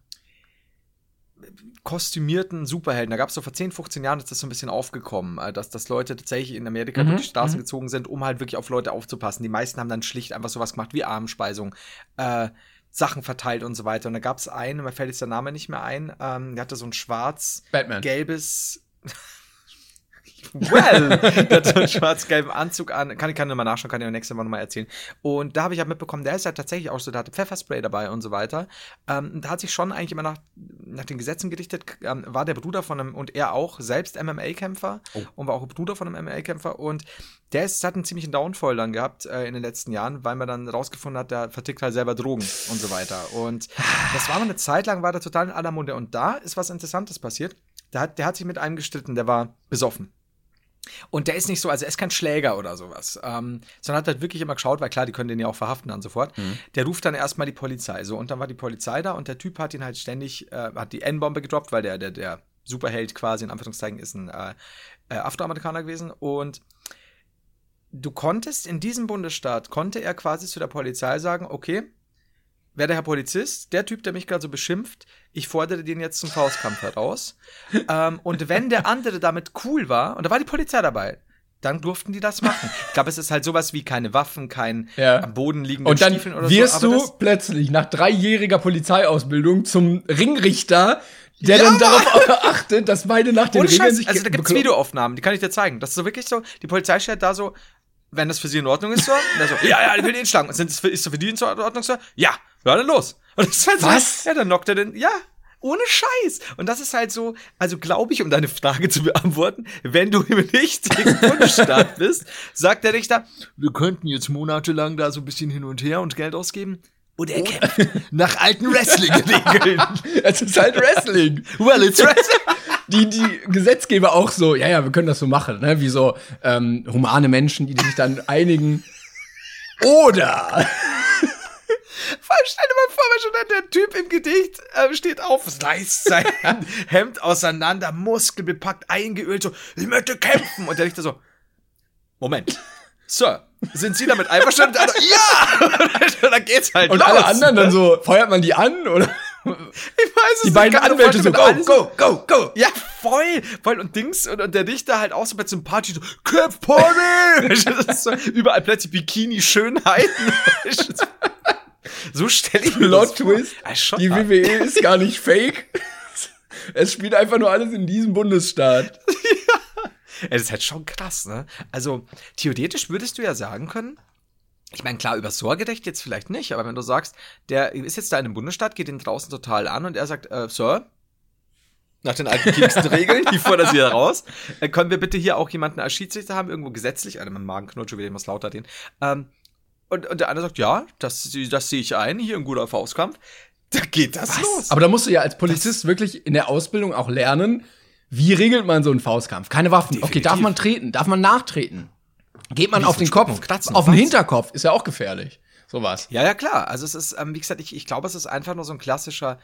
kostümierten Superhelden? Da gab es so vor 10, 15 Jahren ist das so ein bisschen aufgekommen, äh, dass, dass Leute tatsächlich in Amerika durch die Straßen gezogen sind, um halt wirklich auf Leute aufzupassen. Die meisten haben dann schlicht einfach sowas gemacht wie Armspeisung. Äh, Sachen verteilt und so weiter. Und da gab es einen, mir fällt jetzt der Name nicht mehr ein, ähm, der hatte so ein schwarz Batman. gelbes. Well, der hat so einen schwarz-gelben Anzug an. Kann ich kann nochmal nachschauen, kann ich nächste Mal nochmal erzählen. Und da habe ich halt mitbekommen, der ist halt tatsächlich auch so, der hatte Pfefferspray dabei und so weiter. Ähm, da hat sich schon eigentlich immer nach, nach den Gesetzen gerichtet, ähm, war der Bruder von einem, und er auch, selbst MMA-Kämpfer und war auch Bruder von einem MMA-Kämpfer und der ist, hat einen ziemlichen Downfall dann gehabt äh, in den letzten Jahren, weil man dann rausgefunden hat, der vertickt halt selber Drogen und so weiter. Und das war mal eine Zeit lang, war der total in aller Munde. Und da ist was Interessantes passiert. Der hat, der hat sich mit einem gestritten, der war besoffen. Und der ist nicht so, also er ist kein Schläger oder sowas, ähm, sondern hat halt wirklich immer geschaut, weil klar, die können den ja auch verhaften dann sofort. Der ruft dann erstmal die Polizei. So, und dann war die Polizei da und der Typ hat ihn halt ständig, äh, hat die N-Bombe gedroppt, weil der, der, der Superheld quasi, in Anführungszeichen, ist ein äh, äh, Afroamerikaner gewesen. Und du konntest in diesem Bundesstaat, konnte er quasi zu der Polizei sagen, okay, wer der Herr Polizist, der Typ, der mich gerade so beschimpft, ich fordere den jetzt zum Faustkampf heraus. ähm, und wenn der andere damit cool war, und da war die Polizei dabei, dann durften die das machen. Ich glaube, es ist halt sowas wie keine Waffen, kein Ja. am Boden liegende Und dann Stiefeln oder wirst so. du plötzlich nach dreijähriger Polizeiausbildung zum Ringrichter, der Ja, dann darauf achtet, dass beide nach den Ohne Regeln Scheiß, sich also da gibt's. Videoaufnahmen, die kann ich dir zeigen. Das ist so wirklich so, die Polizei steht da so, wenn das für sie in Ordnung ist, so, und so, ja, ja, ich will den schlagen. Sind das für, ist das für die in Ordnung, so? Ja, ja, dann los. Und das ist halt Was? so, ja, dann knockt er den, ja, ohne Scheiß. Und das ist halt so, also glaube ich, um deine Frage zu beantworten, wenn du im richtigen Bundesstaat bist, sagt der Richter, wir könnten jetzt monatelang da so ein bisschen hin und her und Geld ausgeben. Und er kämpft nach alten Wrestling-Regeln. Es ist halt Wrestling. well, it's Wrestling. die, die Gesetzgeber auch so, ja, ja, wir können das so machen, ne? Wie so ähm, humane Menschen, die sich dann einigen. Oder Stell dir mal vor, weil schon der Typ im Gedicht äh, steht auf, reißt sein Hemd auseinander, muskelbepackt, eingeölt, so, ich möchte kämpfen. Und der Richter so, Moment, Sir, sind Sie damit einverstanden? Andere, ja! Und dann geht's halt und los. alle anderen dann so, feuert man die an oder? Ich weiß es Die nicht, beiden Anwälte so, go, go, go, go. Ja, voll, voll. Und Dings, und, und der Dichter halt auch so bei Party so, Köpfpony! So, überall plötzlich Bikini-Schönheiten. So stelle ich mir Plot. Twist. Ja, schon Die. WWE ist gar nicht fake. Es spielt einfach nur alles in diesem Bundesstaat. Ey, das ist halt schon krass, ne? Also, theoretisch würdest du ja sagen können, ich meine, klar, über Sorgerecht jetzt vielleicht nicht, aber wenn du sagst, der ist jetzt da in einem Bundesstaat, geht ihn draußen total an und er sagt, äh, Sir, nach den alten kicksten Regeln, die fordern sie heraus, äh, können wir bitte hier auch jemanden als Schiedsrichter haben, irgendwo gesetzlich, also mein Magenknurrt schon wieder was lauter den, ähm, und, und der andere sagt, ja, das, das sehe ich ein, hier ein guter Faustkampf, da geht das los. Aber da musst du ja als Polizist wirklich in der Ausbildung auch lernen, wie regelt man so einen Faustkampf? Keine Waffen. Okay, Definitiv. darf man treten? Darf man nachtreten? Geht man auf den Kopf? Kratzen auf den was? Hinterkopf ist ja auch gefährlich. Sowas. Ja, ja, klar. Also es ist, ähm, wie gesagt, ich, ich glaube, es ist einfach nur so ein klassischer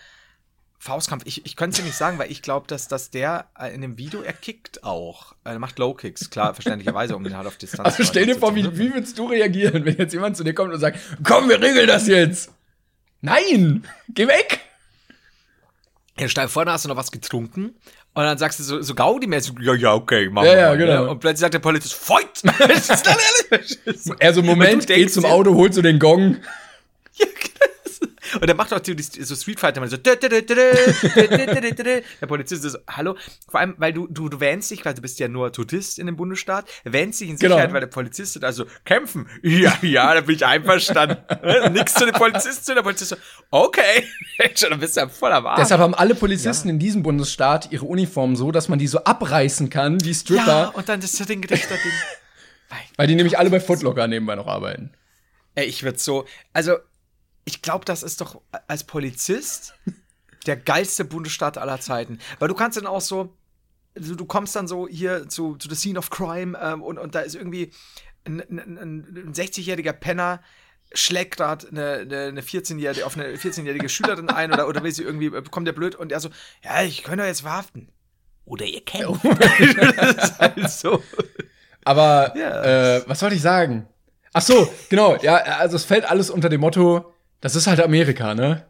Faustkampf. Ich, ich könnte es dir nicht sagen, weil ich glaube, dass, dass der äh, in dem Video, er kickt auch. Er macht Low Kicks, klar, verständlicherweise, um ihn halt auf Distanz Also stell dir vor, wie, zu wie würdest du reagieren, wenn jetzt jemand zu dir kommt und sagt, komm, wir regeln das jetzt? Nein! Geh weg! Ja, stell dir vor, da hast du noch was getrunken und dann sagst du so, so Gaudi-mäßig, ja, ja, okay, mach Ja, mal. ja, ne? genau. Und plötzlich sagt der Polizist, Fight! Er so, Und Moment, du geht denkst zum Auto, holt so den Gong. Ja, krass. Und er macht auch so Street Fighter, man so. Der Polizist ist so, hallo. Vor allem, weil du, du, du wähnst dich, weil du bist ja nur Tutist in dem Bundesstaat, wähnst dich in genau. Sicherheit, genau. weil der Polizist ist, also kämpfen. Ja, ja, da bin ich einverstanden. Nix zu dem Polizisten, zu der Polizist so, okay. Dann bist du ja voller Wahrheit. Deshalb haben alle Polizisten ja. in diesem Bundesstaat ihre Uniformen so, dass man die so abreißen kann, wie Stripper. Ja, und dann ist das Ding, das Ding. Weil die nämlich alle bei Footlocker nebenbei noch arbeiten. Ey, ich würde so, also ich glaube, das ist doch als Polizist der geilste Bundesstaat aller Zeiten. Weil du kannst dann auch so, du, du kommst dann so hier zu, zu the scene of crime ähm, und, und da ist irgendwie ein, ein, ein, ein 60-jähriger Penner schlägt gerade eine, eine, eine 14-jährige auf eine 14-jährige Schülerin ein oder, oder will sie irgendwie, äh, kommt der blöd und er so, ja, ich könnte jetzt verhaften. Oder ihr kennt. ist halt so. Aber Ja. äh, was wollte ich sagen? Ach so, genau. Ja, also es fällt alles unter dem Motto, das ist halt Amerika, ne?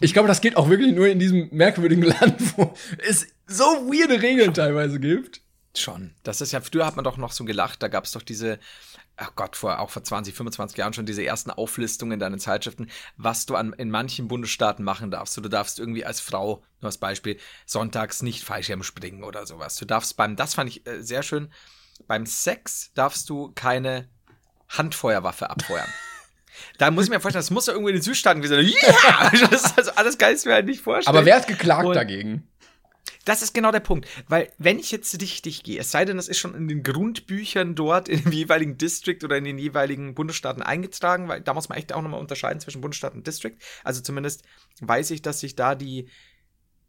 Ich glaube, das geht auch wirklich nur in diesem merkwürdigen Land, wo es so weirde Regeln teilweise gibt. Schon. Das ist ja, früher hat man doch noch so gelacht, da gab es doch diese, ach Gott, vor, auch vor 20, 25 Jahren schon diese ersten Auflistungen in deinen Zeitschriften, was du an, in manchen Bundesstaaten machen darfst. Du darfst irgendwie als Frau, nur als Beispiel, sonntags nicht Fallschirm springen oder sowas. Du darfst beim, das fand ich äh, sehr schön, beim Sex darfst du keine Handfeuerwaffe abfeuern. Da muss ich mir vorstellen, das muss ja irgendwo in den Südstaaten gewesen sein. Ja! Das ist also alles geil, das mir halt nicht vorstellen. Aber wer hat geklagt Und- dagegen? Das ist genau der Punkt. Weil, wenn ich jetzt richtig gehe, es sei denn, das ist schon in den Grundbüchern dort, in dem jeweiligen District oder in den jeweiligen Bundesstaaten eingetragen, weil da muss man echt auch nochmal unterscheiden zwischen Bundesstaat und District. Also zumindest weiß ich, dass sich da die,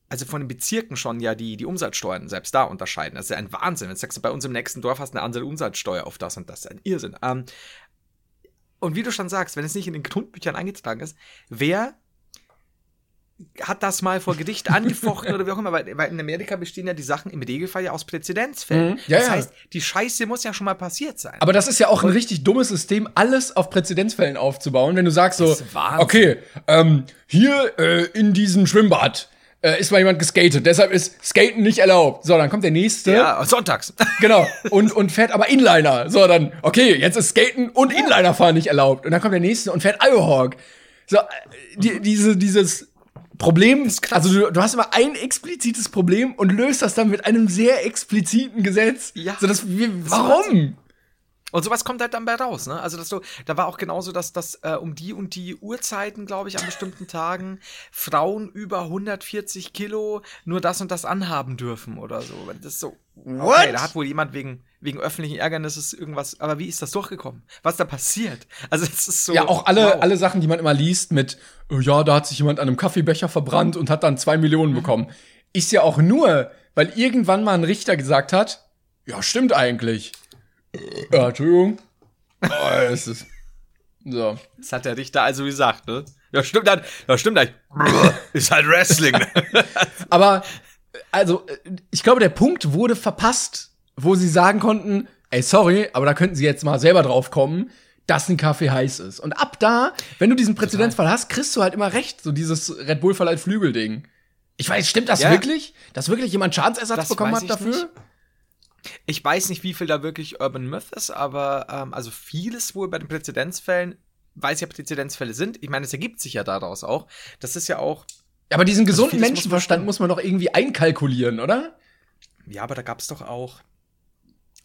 also von den Bezirken schon ja die, die Umsatzsteuern selbst da unterscheiden. Das ist ja ein Wahnsinn. Wenn du sagst, bei uns im nächsten Dorf hast du eine andere Umsatzsteuer auf das und das. Das ist ein Irrsinn. Ähm, und wie du schon sagst, wenn es nicht in den Grundbüchern eingetragen ist, wer hat das mal vor Gericht angefochten oder wie auch immer, weil, weil in Amerika bestehen ja die Sachen im Regelfall ja aus Präzedenzfällen. Mhm. Ja, das ja. heißt, die Scheiße muss ja schon mal passiert sein. Aber das ist ja auch ein richtig dummes System, alles auf Präzedenzfällen aufzubauen. Wenn du sagst so, okay, ähm, hier äh, in diesem Schwimmbad äh, ist mal jemand geskatet, deshalb ist Skaten nicht erlaubt. So, dann kommt der nächste. ja, sonntags. Genau. Und, und fährt aber Inliner. So, dann, okay, jetzt ist Skaten und Inliner fahren nicht erlaubt. Und dann kommt der nächste und fährt Iohawk. So, äh, die, diese, dieses Problem, also du, du hast immer ein explizites Problem und löst das dann mit einem sehr expliziten Gesetz. Ja. So, das, wie, warum? Und sowas kommt halt dann bei raus, ne? Also dass du, da war auch genauso, dass das äh, um die und die Uhrzeiten, glaube ich, an bestimmten Tagen Frauen über 140 Kilo nur das und das anhaben dürfen oder so. Das ist so. Okay, What? da hat wohl jemand wegen, wegen öffentlichen Ärgernisses irgendwas. Aber wie ist das durchgekommen? Was da passiert? Also es ist so. Ja, auch alle, wow. alle Sachen, die man immer liest mit, oh ja, da hat sich jemand an einem Kaffeebecher verbrannt und hat dann zwei Millionen Mhm. bekommen. Ist ja auch nur, weil irgendwann mal ein Richter gesagt hat, ja, stimmt eigentlich. Ja, Entschuldigung. Oh, es ist. So. Das hat der Richter also gesagt, ne? Ja, stimmt halt. Ja, stimmt halt. Ist halt Wrestling. ne? Aber, also, ich glaube, der Punkt wurde verpasst, wo sie sagen konnten, ey, sorry, aber da könnten sie jetzt mal selber drauf kommen, dass ein Kaffee heiß ist. Und ab da, wenn du diesen Präzedenzfall hast, kriegst du halt immer recht, so dieses Red Bull verleiht Flügel-Ding. Ich weiß, stimmt das Ja. wirklich? Dass wirklich jemand Schadensersatz Das bekommen hat dafür? nicht. Ich weiß nicht, wie viel da wirklich Urban Myth ist, aber ähm, also vieles wohl bei den Präzedenzfällen, weiß ich, ob Präzedenzfälle sind. Ich meine, es ergibt sich ja daraus auch. Das ist ja auch, Aber diesen gesunden vieles muss Menschenverstand muss man doch irgendwie einkalkulieren, oder? ja, aber da gab es doch auch,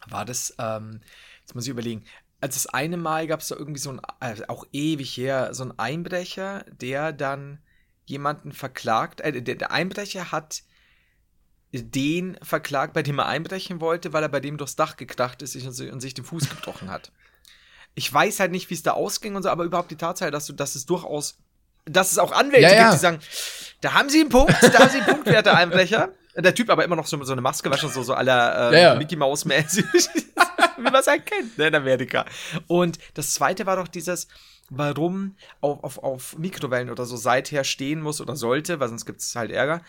war das, ähm, jetzt muss ich überlegen, als das eine Mal gab es da irgendwie so ein, äh, auch ewig her, so ein Einbrecher, der dann jemanden verklagt, äh, der, der Einbrecher hat den verklagt, bei dem er einbrechen wollte, weil er bei dem durchs Dach gekracht ist und sich, den Fuß gebrochen hat. Ich weiß halt nicht, wie es da ausging und so, aber überhaupt die Tatsache, dass du, dass es durchaus, dass es auch Anwälte Ja, ja. gibt, die sagen, da haben sie einen Punkt, da haben sie einen Punkt, werte Einbrecher. Der Typ aber immer noch so, so eine Maske, waschen, so, so aller äh, ja. Mickey Mouse mäßig, wie man es halt kennt, ne, in Amerika. Und das zweite war doch dieses, warum auf, auf, auf Mikrowellen oder so seither stehen muss oder sollte, weil sonst gibt es halt Ärger,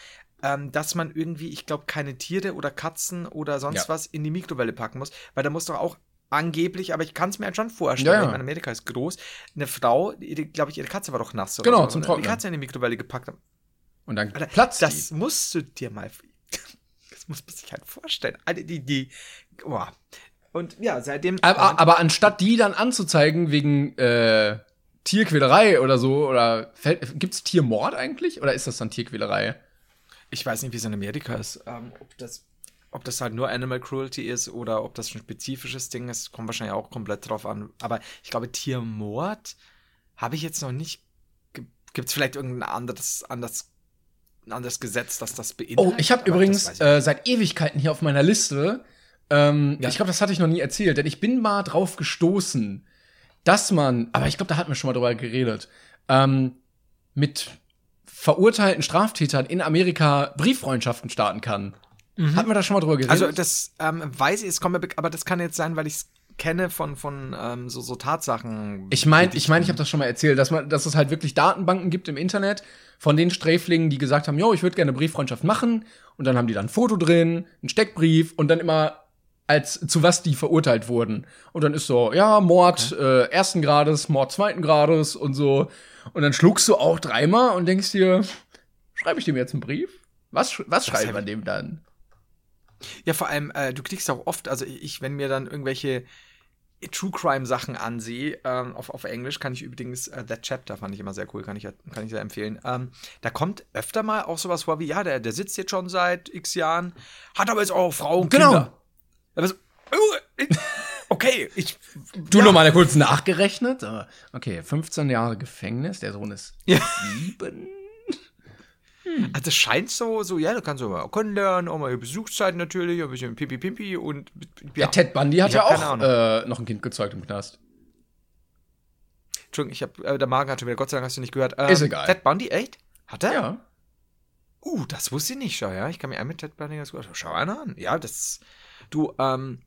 ähm, dass man irgendwie, ich glaube, keine Tiere oder Katzen oder sonst Ja. was in die Mikrowelle packen muss, weil da muss doch auch angeblich, aber ich kann es mir halt schon vorstellen, Ja, ja. Amerika ist groß, eine Frau, glaube ich, ihre Katze war doch nass oder Genau, so, zum und die Trocknen. Katze in die Mikrowelle gepackt haben. Und dann Alter, platzt das die. musst du dir mal, das muss man sich halt vorstellen. Alter, die, die, boah. Und ja, seitdem. Aber, aber anstatt die dann anzuzeigen wegen äh, Tierquälerei oder so, oder fällt- gibt's Tiermord eigentlich? Oder ist das dann Tierquälerei? Ich weiß nicht, wie es in Amerika ist. Ähm, ob, das, ob das halt nur Animal Cruelty ist oder ob das ein spezifisches Ding ist, kommt wahrscheinlich auch komplett drauf an. Aber ich glaube, Tiermord habe ich jetzt noch nicht. Gibt es vielleicht irgendein anderes, anderes, anderes Gesetz, das das beinhaltet? Oh, ich habe übrigens ich äh, seit Ewigkeiten hier auf meiner Liste, ähm, Ja. ich glaube, das hatte ich noch nie erzählt, denn ich bin mal drauf gestoßen, dass man, aber ich glaube, da hatten wir schon mal drüber geredet, ähm, mit verurteilten Straftätern in Amerika Brieffreundschaften starten kann. Hatten wir da schon mal drüber geredet? Also das ähm, weiß ich, es kommt aber das kann jetzt sein, weil ich es kenne von, von ähm, so, so Tatsachen. Ich meine, ich meine, ich habe das schon mal erzählt, dass man, dass es halt wirklich Datenbanken gibt im Internet von den Sträflingen, die gesagt haben, jo, ich würde gerne eine Brieffreundschaft machen, und dann haben die dann ein Foto drin, einen Steckbrief und dann immer als zu was die verurteilt wurden. Und dann ist so, ja, Mord äh, ersten Grades, Mord zweiten Grades und so. Und dann schluckst du auch dreimal und denkst dir, schreibe ich dem jetzt einen Brief? Was, was schreibt man dem dann? Ja, vor allem, äh, du kriegst auch oft, also ich, wenn mir dann irgendwelche True Crime Sachen ansehe, ähm, auf, auf Englisch kann ich übrigens, äh, That Chapter fand ich immer sehr cool, kann ich, kann ich sehr empfehlen. Ähm, da kommt öfter mal auch sowas vor wie, ja, der, der sitzt jetzt schon seit x Jahren, hat aber jetzt auch Frau und Genau. Kinder. Ich, okay, ich. Du ja. noch mal kurz nachgerechnet. aber Okay, 15 Jahre Gefängnis, der Sohn ist Ja. sieben. Also es scheint so, so, ja, du kannst so mal kennenlernen, auch mal Besuchszeit natürlich, ein bisschen Pipi Pipi und Ja, Ted Bundy hat Ich ja auch äh, noch ein Kind gezeugt im Knast. Entschuldigung, ich hab, äh, der Magen hat schon wieder, Gott sei Dank hast du nicht gehört. Ähm, Ist egal. Ted Bundy, echt? Hat er? Ja. Uh, das wusste ich nicht, schau, ja. Ich kann mir ein mit Ted Bundy ganz gut. Schau einer an. Ja, das. Du, ähm,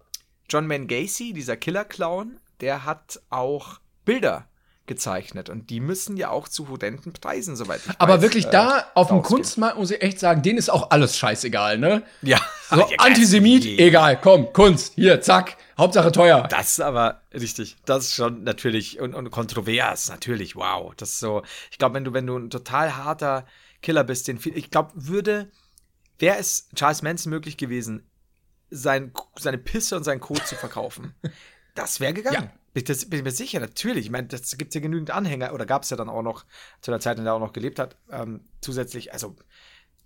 John Man Gacy, dieser Killer-Clown, der hat auch Bilder gezeichnet und die müssen ja auch zu horrenden Preisen, soweit ich Aber weiß, wirklich äh, da auf dem. Kunstmarkt muss ich echt sagen, denen ist auch alles scheißegal, ne? Ja. So, Antisemit, egal, komm, Kunst, hier, zack, Hauptsache teuer. Das ist aber richtig. Das ist schon natürlich und, und kontrovers, natürlich. Wow. Das ist so. Ich glaube, wenn du, wenn du ein total harter Killer bist, den viel, ich glaube, würde, wäre es Charles Manson möglich gewesen, sein, seine Pisse und seinen Kot zu verkaufen. Das wäre gegangen. Ja. Bin, ich- das, bin ich mir sicher, natürlich. Ich meine, das gibt ja genügend Anhänger, oder gab es ja dann auch noch zu der Zeit, in der er auch noch gelebt hat, ähm, zusätzlich, also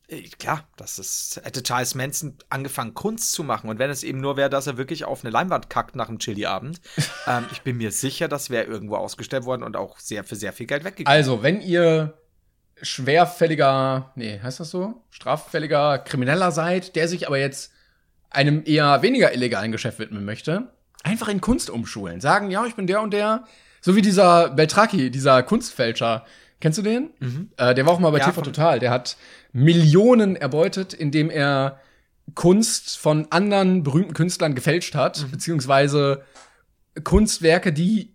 äh, klar, das ist, hätte Charles Manson angefangen, Kunst zu machen. Und wenn es eben nur wäre, dass er wirklich auf eine Leinwand kackt nach dem Chili-Abend, ähm, ich bin mir sicher, das wäre irgendwo ausgestellt worden und auch sehr für sehr viel Geld weggegangen. Also, wenn ihr schwerfälliger, nee, heißt das so? Straffälliger Krimineller seid, der sich aber jetzt einem eher weniger illegalen Geschäft widmen möchte, einfach in Kunst umschulen. Sagen, ja, ich bin der und der. So wie dieser Beltraki, dieser Kunstfälscher. Kennst du den? Äh, der war auch mal bei Ja, TV Total. Der hat Millionen erbeutet, indem er Kunst von anderen berühmten Künstlern gefälscht hat, Mhm. beziehungsweise Kunstwerke, die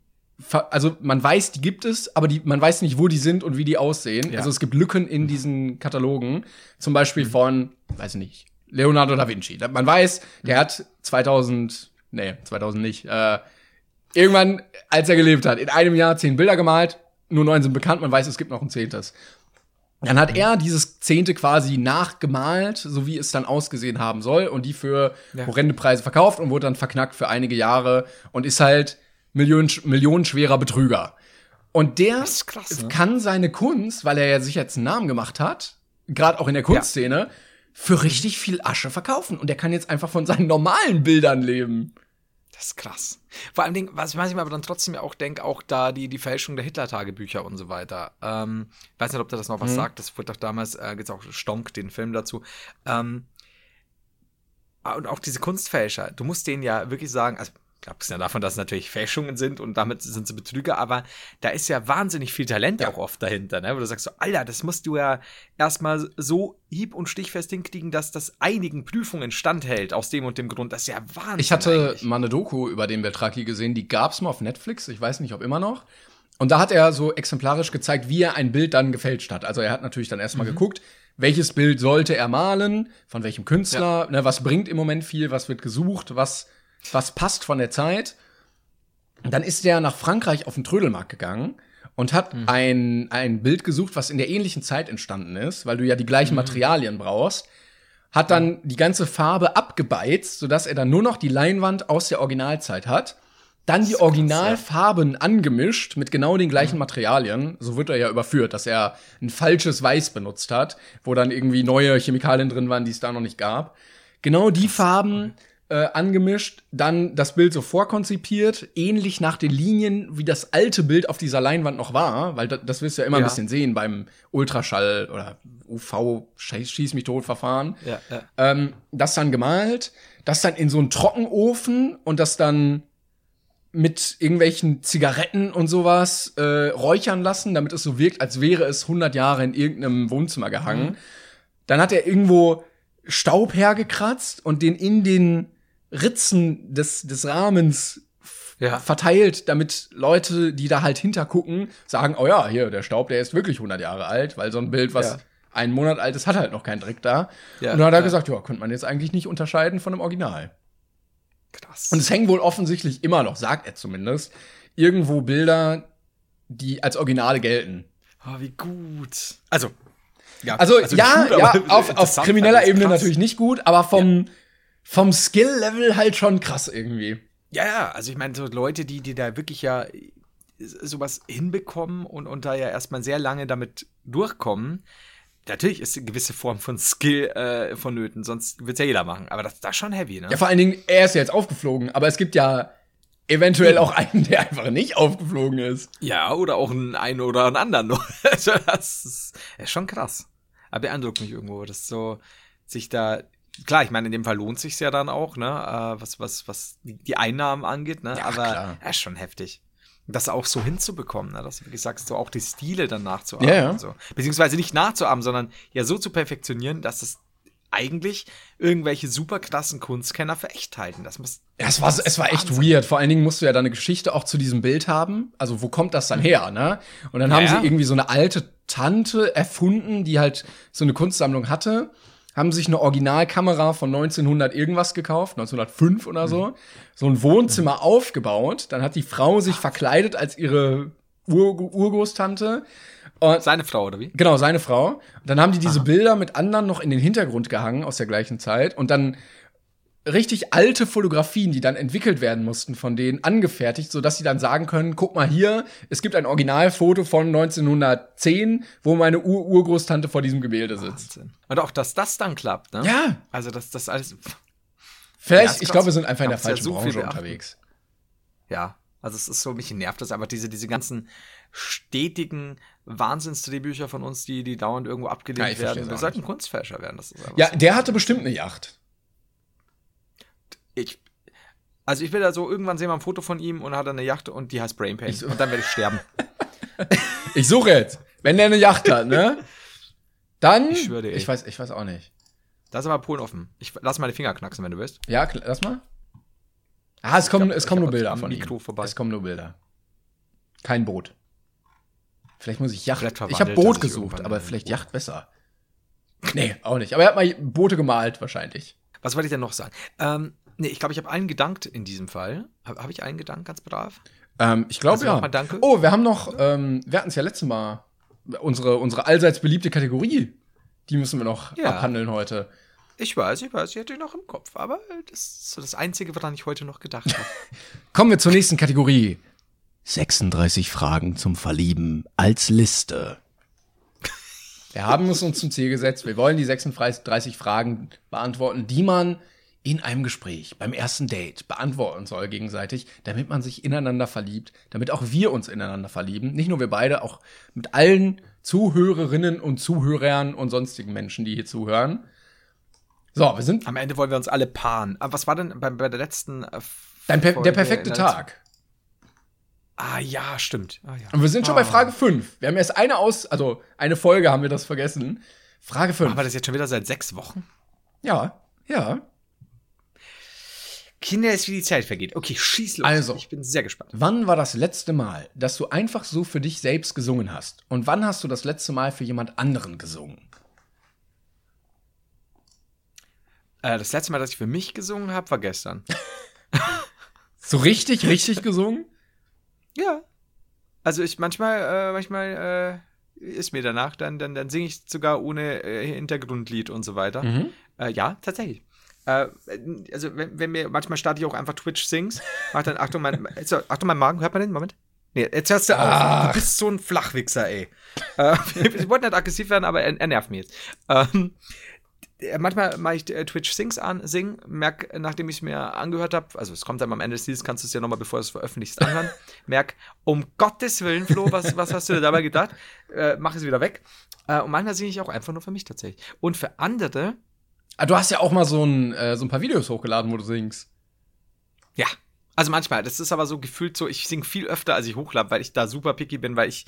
also man weiß, die gibt es, aber die, man weiß nicht, wo die sind und wie die aussehen. Ja. Mhm. Also es gibt Lücken in diesen Katalogen. Zum Beispiel von, weiß ich nicht, Leonardo da Vinci. Man weiß, der hat 2000, nee, 2000 nicht, äh, irgendwann, als er gelebt hat, in einem Jahr zehn Bilder gemalt, nur neun sind bekannt, man weiß, es gibt noch ein zehntes. Dann hat er dieses Zehnte quasi nachgemalt, so wie es dann ausgesehen haben soll, und die für Ja. horrende Preise verkauft und wurde dann verknackt für einige Jahre und ist halt Millionen, millionenschwerer Betrüger. Und der krass, ne? kann seine Kunst, weil er ja sich jetzt einen Namen gemacht hat, gerade auch in der Kunstszene, für richtig viel Asche verkaufen. Und er kann jetzt einfach von seinen normalen Bildern leben. Das ist krass. Vor allem, Ding, was ich manchmal aber dann trotzdem ja auch denke, auch da die, die Fälschung der Hitler-Tagebücher und so weiter. Ähm, weiß nicht, ob der das noch was sagt. Das wurde doch damals, äh, gibt's auch Stonk, den Film dazu. Ähm, ah, und auch diese Kunstfälscher, du musst denen ja wirklich sagen, also abgesehen davon, dass es natürlich Fälschungen sind und damit sind sie Betrüger, aber da ist ja wahnsinnig viel Talent auch oft dahinter, ne? Wo du sagst so, Alter, das musst du ja erstmal so hieb- und stichfest hinkriegen, dass das einigen Prüfungen standhält, aus dem und dem Grund. Das ist ja Wahnsinn. Ich hatte eigentlich. mal eine Doku über den Beltraki gesehen, die gab's mal auf Netflix, ich weiß nicht, ob immer noch. Und da hat er so exemplarisch gezeigt, wie er ein Bild dann gefälscht hat. Also er hat natürlich dann Mhm. erstmal geguckt, welches Bild sollte er malen, von welchem Künstler, ne, was bringt im Moment viel, was wird gesucht, was, was passt von der Zeit. Dann ist er nach Frankreich auf den Trödelmarkt gegangen und hat Mhm. ein, ein Bild gesucht, was in der ähnlichen Zeit entstanden ist, weil du ja die gleichen Mhm. Materialien brauchst hat dann die ganze Farbe abgebeizt, sodass er dann nur noch die Leinwand aus der Originalzeit hat. Dann die Originalfarben angemischt mit genau den gleichen Materialien. So wird er ja überführt, dass er ein falsches Weiß benutzt hat, wo dann irgendwie neue Chemikalien drin waren, die es da noch nicht gab. Genau die Farben äh, angemischt, dann das Bild so vorkonzipiert, ähnlich nach den Linien, wie das alte Bild auf dieser Leinwand noch war, weil das, das wirst du ja immer ein Ja. bisschen sehen beim Ultraschall oder UV Schieß mich tot Verfahren. Ja, ja. Ähm, das dann gemalt, das dann in so einen Trockenofen und das dann mit irgendwelchen Zigaretten und sowas äh, räuchern lassen, damit es so wirkt, als wäre es 100 Jahre in irgendeinem Wohnzimmer gehangen. Dann hat er irgendwo Staub hergekratzt und den in den Ritzen des, des Rahmens Ja. verteilt, damit Leute, die da halt hintergucken, sagen, oh ja, hier, der Staub, der ist wirklich 100 Jahre alt, weil so ein Bild, was Ja. einen Monat alt ist, hat halt noch keinen Dreck da. Ja, und dann hat er ja. gesagt, ja, könnte man jetzt eigentlich nicht unterscheiden von dem Original. Krass. Und es hängen wohl offensichtlich immer noch, sagt er zumindest, irgendwo Bilder, die als Originale gelten. oh, wie gut. Also, ja, Also, nicht ja, gut, ja, auf, auf krimineller Ebene krass. natürlich nicht gut, aber vom, vom Skill-Level halt schon krass irgendwie. Ja, ja, also ich meine, so Leute, die, die da wirklich ja sowas hinbekommen und, und da ja erstmal sehr lange damit durchkommen, natürlich ist eine gewisse Form von Skill äh, vonnöten, sonst wird's ja jeder machen. Aber das, das ist schon heavy, ne? Ja, vor allen Dingen, er ist ja jetzt aufgeflogen, aber es gibt ja eventuell auch einen, der einfach nicht aufgeflogen ist. Ja, oder auch einen, einen oder einen anderen. Also das ist, ist schon krass. Aber beeindruckt mich irgendwo, dass so sich da. Klar, ich meine, in dem Fall lohnt sich ja dann auch, ne, äh, was, was, was die Einnahmen angeht, ne? Ja, Aber klar. er ist schon heftig. Das auch so hinzubekommen, ne? dass du wirklich sagst, so auch die Stile dann nachzuahmen. Ja, ja. So. Beziehungsweise nicht nachzuahmen, sondern ja so zu perfektionieren, dass es eigentlich irgendwelche super krassen Kunstkenner für echt halten. Das muss. Ja, es war, es war echt Wahnsinn. weird. Vor allen Dingen musst du ja da eine Geschichte auch zu diesem Bild haben. Also, wo kommt das dann her, ne? Und dann Ja, haben sie irgendwie so eine alte Tante erfunden, die halt so eine Kunstsammlung hatte. Haben sich eine Originalkamera von 1900 irgendwas gekauft, 1905 oder so. So ein Wohnzimmer aufgebaut. Dann hat die Frau sich verkleidet als ihre Ur Urgroßtante. Und Seine Frau, oder wie? Genau, seine Frau. Und dann haben die diese Bilder mit anderen noch in den Hintergrund gehangen aus der gleichen Zeit und dann richtig alte Fotografien, die dann entwickelt werden mussten von denen, angefertigt, sodass sie dann sagen können, guck mal hier, es gibt ein Originalfoto von 1910, wo meine Ur-Urgroßtante vor diesem Gemälde sitzt. Wahnsinn. Und auch, dass das dann klappt, ne? Ja, Also, dass das alles. Ja, vielleicht, ist ich glaube, wir sind einfach in der Haben's ja falschen so Branche unterwegs. Ja, also es ist so, mich nervt das einfach, diese, diese ganzen stetigen Wahnsinnsdrehbücher von uns, die, die dauernd irgendwo Ja, abgelehnt versteh's werden. Wir sollten. Kunstfälscher werden. Das ist einfach Ja, der hatte bestimmt eine Yacht. Ich, also ich will da so, irgendwann sehen wir ein Foto von ihm und hat eine Yacht und die heißt Brain Pain. So- Und dann werde ich sterben. Ich suche jetzt. Wenn der eine Yacht hat, ne? Dann, Ich schwöre dir, ey. ich weiß, ich weiß auch nicht. Da ist aber Polen offen. Ich lass meine Finger knacksen, wenn du willst. Ja, lass mal. Ah, es kommen, glaub, es kommen nur Bilder von Mikro ihm. vorbei. Es kommen nur Bilder. Kein Boot. Vielleicht muss ich Yacht. Ich habe Boot sich gesucht, aber vielleicht Boot. Yacht besser. Nee, auch nicht. Aber er hat mal Boote gemalt, wahrscheinlich. Was wollte ich denn noch sagen? Ähm, nee, ich glaube, ich habe einen gedankt in diesem Fall. Habe hab ich einen gedankt, ganz brav? Ähm, ich glaube Also ja. danke. Oh, wir haben noch, ähm, wir hatten es ja letztes Mal, unsere, unsere allseits beliebte Kategorie. Die müssen wir noch Ja. abhandeln heute. Ich weiß, ich weiß, ich hatte ihn noch im Kopf, aber das ist so das Einzige, woran ich heute noch gedacht habe. Kommen wir zur nächsten Kategorie. 36 Fragen zum Verlieben als Liste. Wir haben es uns zum Ziel gesetzt. Wir wollen die 36 Fragen beantworten, die man in einem Gespräch, beim ersten Date beantworten soll gegenseitig, damit man sich ineinander verliebt, damit auch wir uns ineinander verlieben. Nicht nur wir beide, auch mit allen Zuhörerinnen und Zuhörern und sonstigen Menschen, die hier zuhören. So, wir sind Am Ende wollen wir uns alle paaren. Aber was war denn bei, bei der letzten äh, dein per der perfekte der Tag. Ah ja, stimmt. Ah, ja. Und wir sind schon bei Frage 5. Wir haben erst eine aus, also eine Folge haben wir das vergessen. Frage 5. Aber das jetzt schon wieder seit sechs Wochen? Ja, ja. Kinder, ist wie die Zeit vergeht. Okay, schieß los. Also. Ich bin sehr gespannt. Wann war das letzte Mal, dass du einfach so für dich selbst gesungen hast? Und wann hast du das letzte Mal für jemand anderen gesungen? Äh, das letzte Mal, dass ich für mich gesungen habe, war gestern. So richtig, richtig gesungen? Ja. Also ich manchmal, äh, manchmal äh, ist mir danach, dann, dann, dann singe ich sogar ohne äh, Hintergrundlied und so weiter. Mhm. Äh, ja, tatsächlich. Äh, also wenn, wenn mir, manchmal starte ich auch einfach Twitch Sings, mach dann, Achtung, mein, so, Achtung, mein Magen, hört man den? Moment. Nee, jetzt hörst du auf. Du bist so ein Flachwichser, ey. äh, ich wollte nicht aggressiv werden, aber er, er nervt mich jetzt. Ähm, äh, manchmal mache ich äh, Twitch Sings an, sing, merk, nachdem ich es mir angehört habe, also es kommt dann am Ende des Liedes, kannst du es ja nochmal, bevor du es veröffentlichst, anhören, merk, um Gottes Willen, Flo, was, was hast du dir dabei gedacht? Äh, mach es wieder weg. Äh, und manchmal singe ich auch einfach nur für mich tatsächlich. Und für andere, Ah, du hast ja auch mal so ein, äh, so ein paar Videos hochgeladen, wo du singst. ja, also manchmal, das ist aber so gefühlt so, ich singe viel öfter, als ich hochlade, weil ich da super picky bin, weil ich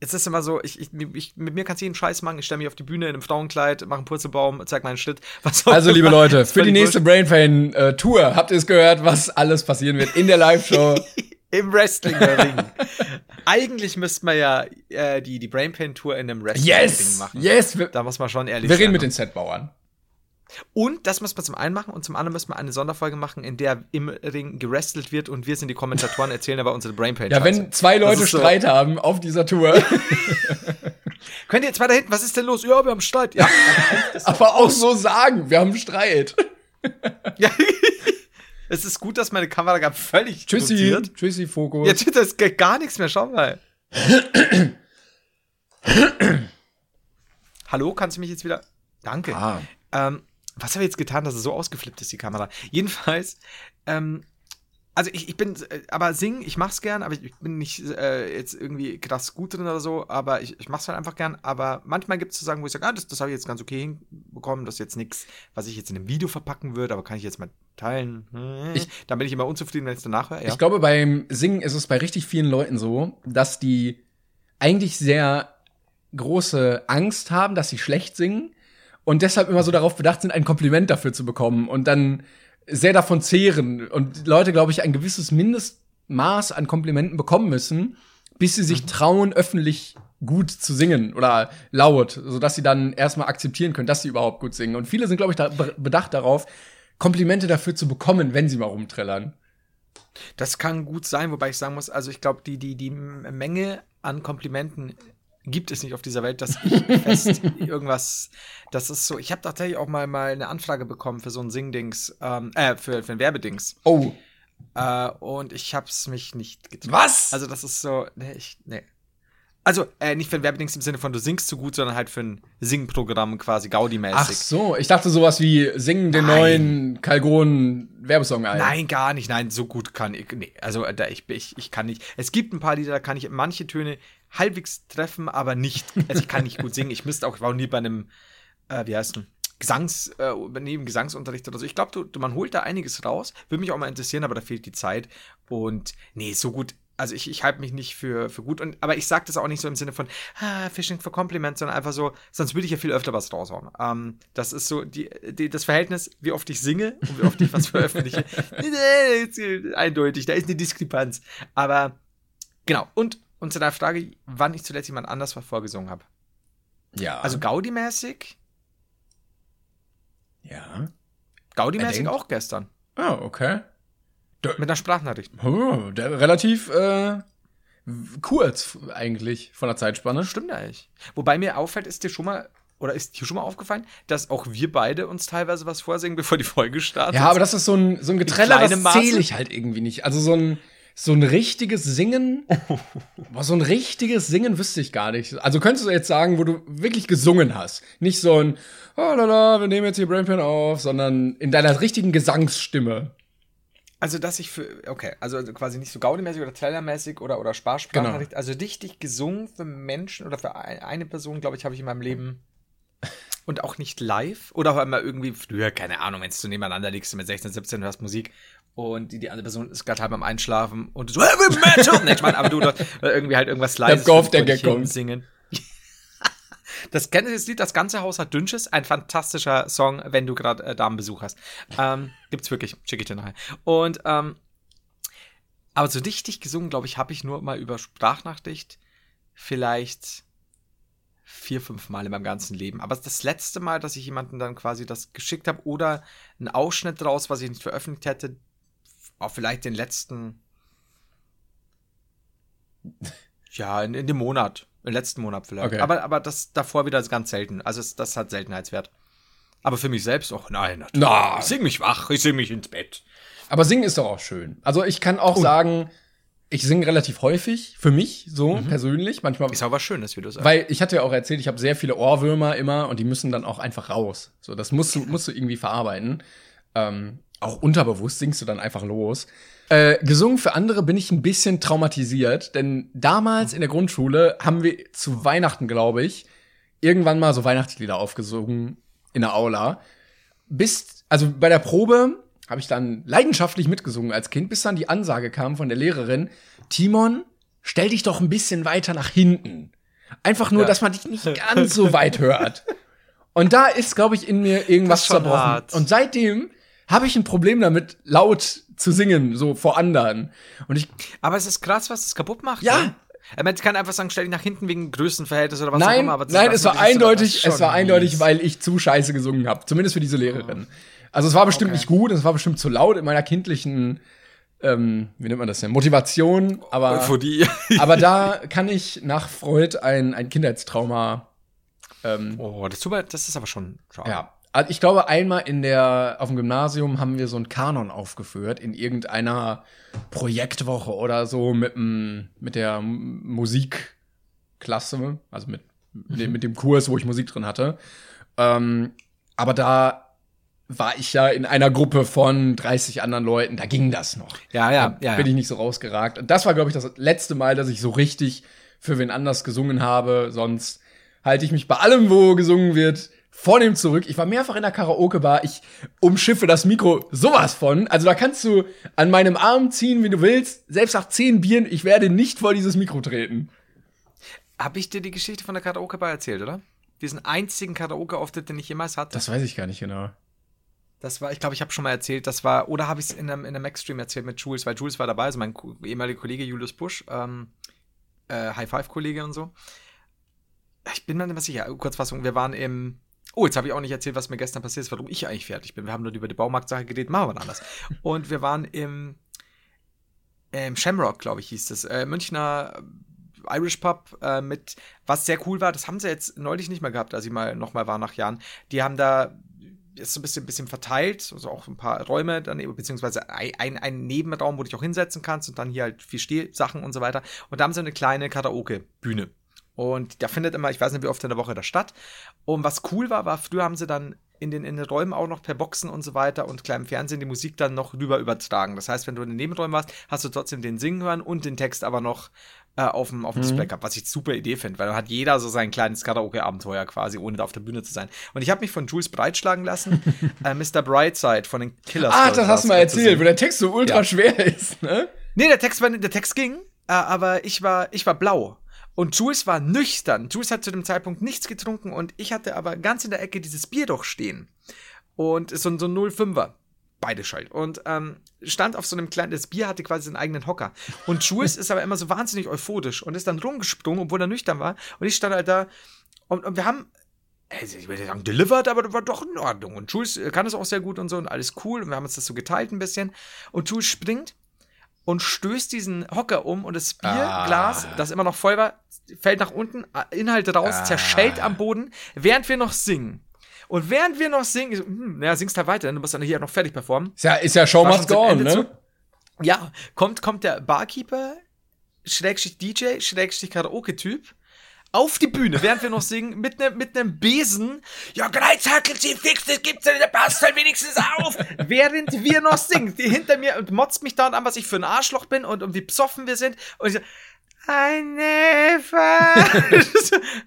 es ist immer so, ich, ich, ich, mit mir kannst du jeden Scheiß machen. Ich stelle mich auf die Bühne in einem Frauenkleid, mache einen Purzelbaum, zeig meinen auch Also, liebe. Leute, für die nächste Brain äh, Tour habt ihr es gehört, was alles passieren wird in der Live-Show. Im Wrestling-Ring. Eigentlich müsste man ja äh, die, die Brain Pain Tour in einem Wrestling-Ring yes! machen. Yes! Wir, Da muss man schon ehrlich wir sein. reden mit den Setbauern. Und das muss man zum einen machen und zum anderen müssen wir eine Sonderfolge machen, in der im Ring gerestelt wird und wir sind die Kommentatoren, erzählen aber unsere Brain Pain. Ja, wenn zwei Leute ist so- Streit haben auf dieser Tour, Könnt ihr jetzt weiter hinten, was ist denn los? Ja, wir haben Streit. Ja, aber auch so sagen, wir haben Streit. ja. es ist gut, dass meine Kamera gerade völlig Tschüssi, rotiert. tschüssi, Fokus. Jetzt wird das geht gar nichts mehr, schau mal. Hallo, kannst du mich jetzt wieder. Danke. Ah. Ähm, was habe ich jetzt getan, dass es so ausgeflippt ist, die Kamera? Jedenfalls, ähm, also ich, ich bin, äh, aber singen, ich mach's gern, aber ich, bin nicht äh, jetzt irgendwie krass gut drin oder so, aber ich, ich mach's halt einfach gern. Aber manchmal gibt es zu sagen, wo ich sage, ah, das, das habe ich jetzt ganz okay hinbekommen, das ist jetzt nichts, was ich jetzt in einem Video verpacken würde, aber kann ich jetzt mal teilen. Ich- Dann bin ich immer unzufrieden, wenn ich es danach höre. Ja. Ich glaube, beim Singen ist es bei richtig vielen Leuten so, dass die eigentlich sehr große Angst haben, dass sie schlecht singen und deshalb immer so darauf bedacht sind, ein Kompliment dafür zu bekommen und dann sehr davon zehren und Leute, glaube ich, ein gewisses Mindestmaß an Komplimenten bekommen müssen, bis sie sich trauen, öffentlich gut zu singen oder laut, sodass sie dann erstmal akzeptieren können, dass sie überhaupt gut singen. Und viele sind, glaube ich, da be- bedacht darauf, Komplimente dafür zu bekommen, wenn sie mal rumträllern. Das kann gut sein, wobei ich sagen muss, also ich glaube, die, die, die Menge an Komplimenten gibt es nicht auf dieser Welt, dass ich fest irgendwas, das ist so, ich habe tatsächlich auch mal, mal eine Anfrage bekommen für so ein Singdings, ähm, äh, für, für ein Werbedings. Oh, Äh, und ich hab's mich nicht getraut. Was? Also das ist so, nee, ich, nee. Also, äh, nicht für ein Werbedings im Sinne von du singst zu gut, sondern halt für ein Singprogramm quasi Gaudi-mäßig. Ach so, ich dachte sowas wie singen den Nein. neuen Calgon Werbesong ein. Nein, gar nicht. Nein, so gut kann ich. Nee, also äh, da, ich, ich, ich kann nicht. Es gibt ein paar Lieder, da kann ich manche Töne halbwegs treffen, aber nicht. Also ich kann nicht gut singen. Ich müsste auch, ich war auch nie bei einem, äh, wie heißt denn? Gesangs, äh, neben Gesangsunterricht oder so. Ich glaube, man holt da einiges raus. Würde mich auch mal interessieren, aber da fehlt die Zeit. Und nee, so gut. Also ich, ich halte mich nicht für, für gut. Und, aber ich sage das auch nicht so im Sinne von ah, Fishing for Compliments, sondern einfach so, sonst würde ich ja viel öfter was raushauen. Ähm, das ist so die, die, das Verhältnis, wie oft ich singe und wie oft ich was veröffentliche. Eindeutig, da ist eine Diskrepanz. Aber genau. Und, und zu der Frage, wann ich zuletzt jemand anders was vorgesungen habe. Ja. Also Gaudi-mäßig, ja. Gaudi-mäßig auch gestern. Ah, okay. Mit einer Sprachnachricht. Der relativ äh, kurz eigentlich von der Zeitspanne. Stimmt eigentlich. Wobei mir auffällt, ist dir schon mal, oder ist dir schon mal aufgefallen, dass auch wir beide uns teilweise was vorsingen, bevor die Folge startet? Ja, aber das ist so ein, so ein Getreller, das zähle ich halt irgendwie nicht. Also so ein, so ein richtiges Singen, boah, so ein richtiges Singen wüsste ich gar nicht. Also könntest du jetzt sagen, wo du wirklich gesungen hast. Nicht so ein, oh lala, wir nehmen jetzt hier Brainpan auf, sondern in deiner richtigen Gesangsstimme. Also, dass ich für, okay, also quasi nicht so Gaudi-mäßig oder Trailer-mäßig oder, oder Sparsprachnachricht, also richtig gesungen für Menschen oder für ein- eine Person, glaube ich, habe ich in meinem Leben und auch nicht live oder auch einmal irgendwie früher, keine Ahnung, wenn du nebeneinander liegst mit 16, 17, du hörst Musik und die, die andere Person ist gerade halb am Einschlafen und du so, Heavy Metal! nee, ich meine, aber du dort äh, irgendwie halt irgendwas Golf, der vor dich Gag kommt. singen. Das das Lied, das ganze Haus hat Dünnsches, ein fantastischer Song, wenn du gerade äh, Damenbesuch hast. Ähm, gibt's wirklich, schicke ich dir nachher. Und ähm, aber so richtig gesungen, glaube ich, habe ich nur mal über Sprachnachricht vielleicht vier, fünf Mal in meinem ganzen Leben. Aber das letzte Mal, dass ich jemanden dann quasi das geschickt habe oder einen Ausschnitt draus, was ich nicht veröffentlicht hätte, auch vielleicht den letzten, ja, in, in dem Monat, im letzten Monat vielleicht. Okay. Aber, aber das davor wieder ganz selten. Also es, das hat Seltenheitswert. Aber für mich selbst, oh nein, natürlich. Na. Ich sing mich wach, ich sing mich ins Bett. Aber singen ist doch auch schön. Also ich kann auch sagen, ich singe relativ häufig, für mich, so persönlich. Manchmal Ist aber schön, dass wir das sagen. Weil ich hatte ja auch erzählt, ich habe sehr viele Ohrwürmer immer und die müssen dann auch einfach raus. So, das musst du, musst du irgendwie verarbeiten. Ähm, auch unterbewusst singst du dann einfach los. Äh, gesungen für andere bin ich ein bisschen traumatisiert, denn damals in der Grundschule haben wir zu Weihnachten, glaube ich, irgendwann mal so Weihnachtslieder aufgesungen in der Aula. Bis, also bei der Probe habe ich dann leidenschaftlich mitgesungen als Kind, bis dann die Ansage kam von der Lehrerin, Timon, stell dich doch ein bisschen weiter nach hinten. Einfach nur, dass man dich nicht ganz so weit hört. Und da ist, glaube ich, in mir irgendwas zerbrochen. hart. Und seitdem habe ich ein Problem damit, laut zu singen, so vor anderen. Und ich, Aber es ist krass, was das kaputt macht. Ja. Ne? Meint, kann einfach sagen, stell dich nach hinten wegen Größenverhältnis oder was auch nein, immer. aber nein, es war eindeutig, es war eindeutig, weil ich zu scheiße gesungen habe. Zumindest für diese Lehrerin. Also es war bestimmt Okay. nicht gut, es war bestimmt zu laut in meiner kindlichen, ähm, wie nennt man das denn, Motivation, aber, die. aber da kann ich nach Freud ein, ein Kindheitstrauma ähm, oh, das, tut mir, das ist aber schon schade. Ja. Also ich glaube, einmal in der, auf dem Gymnasium haben wir so einen Kanon aufgeführt in irgendeiner Projektwoche oder so mit, dem, mit der Musikklasse, also mit, mit, mit dem Kurs, wo ich Musik drin hatte. Ähm, aber da war ich ja in einer Gruppe von 30 anderen Leuten, da ging das noch. Ja, ja, ja. bin ich nicht so rausgeragt. Und das war, glaube ich, das letzte Mal, dass ich so richtig für wen anders gesungen habe. Sonst halte ich mich bei allem, wo gesungen wird, vornehm zurück. Ich war mehrfach in der Karaoke-Bar. Ich umschiffe das Mikro sowas von. Also da kannst du an meinem Arm ziehen, wie du willst. Selbst nach zehn Bieren, ich werde nicht vor dieses Mikro treten. Hab ich dir die Geschichte von der Karaoke-Bar erzählt, oder? Diesen einzigen Karaoke-Auftritt, den ich jemals hatte. Das weiß ich gar nicht genau. Das war, ich glaube, ich habe schon mal erzählt, das war, oder habe ich es in einem, in einem Mac-Stream erzählt mit Jules, weil Jules war dabei, also mein ehemaliger Kollege Julius Busch, ähm, äh, High-Five-Kollege und so. Ich bin mir nicht mehr sicher, Kurzfassung, wir waren im, oh, jetzt habe ich auch nicht erzählt, was mir gestern passiert ist, warum ich eigentlich fertig bin. Wir haben nur über die Baumarktsache geredet, machen wir dann anders. und wir waren im, im Shamrock, glaube ich, hieß es, äh, Münchner Irish Pub äh, mit, was sehr cool war, das haben sie jetzt neulich nicht mehr gehabt, als ich mal nochmal war nach Jahren. Die haben da ist so ein bisschen, bisschen verteilt, also auch ein paar Räume daneben, beziehungsweise ein, ein, ein Nebenraum, wo du dich auch hinsetzen kannst und dann hier halt viel Stehsachen und so weiter. Und da haben sie eine kleine Karaoke-Bühne. Und da findet immer, ich weiß nicht, wie oft in der Woche das statt. Und was cool war, war, früher haben sie dann in den, in den Räumen auch noch per Boxen und so weiter und kleinem Fernsehen die Musik dann noch rüber übertragen. Das heißt, wenn du in den Nebenräumen warst, hast du trotzdem den Singen hören und den Text aber noch äh, auf dem, auf dem Display gehabt, was ich super Idee finde, weil dann hat jeder so sein kleines Karaoke-Abenteuer quasi, ohne da auf der Bühne zu sein. Und ich habe mich von Jules breitschlagen lassen, äh, Mr. Brightside von den Killers. Ah, das hast du mal erzählt, wo der Text so ultra Ja. schwer ist, ne? Nee, der Text, war, der Text ging. äh, aber ich war, ich war blau. Und Jules war nüchtern. Jules hat zu dem Zeitpunkt nichts getrunken und ich hatte aber ganz in der Ecke dieses Bier doch stehen. Und so, so ein 05er. Beide schalt. Und ähm, stand auf so einem kleinen, das Bier hatte quasi seinen eigenen Hocker. Und Jules ist aber immer so wahnsinnig euphorisch und ist dann rumgesprungen, obwohl er nüchtern war. Und ich stand halt da und, und wir haben ich würde sagen, delivered, aber das war doch in Ordnung. Und Jules kann es auch sehr gut und so und alles cool. Und wir haben uns das so geteilt ein bisschen. Und Jules springt und stößt diesen Hocker um und das Bierglas, Ah. das immer noch voll war, fällt nach unten, Inhalt raus, Ah. zerschellt am Boden, während wir noch singen. Und während wir noch singen, so, hm, naja, singst halt weiter, du musst dann hier noch fertig performen. Ist ja, ist ja Show must go on, ne? zu. Ja, kommt, kommt der Barkeeper, Schrägstrich DJ, Schrägstrich Karaoke-Typ, auf die Bühne, während wir noch singen, mit nem mit nem Besen. Ja, Greizhackel, sie fix, das gibt's nicht, der passt halt wenigstens auf. während wir noch singen, die hinter mir und motzt mich dauernd an, was ich für ein Arschloch bin und, und wie besoffen wir sind. Und ich so, I never.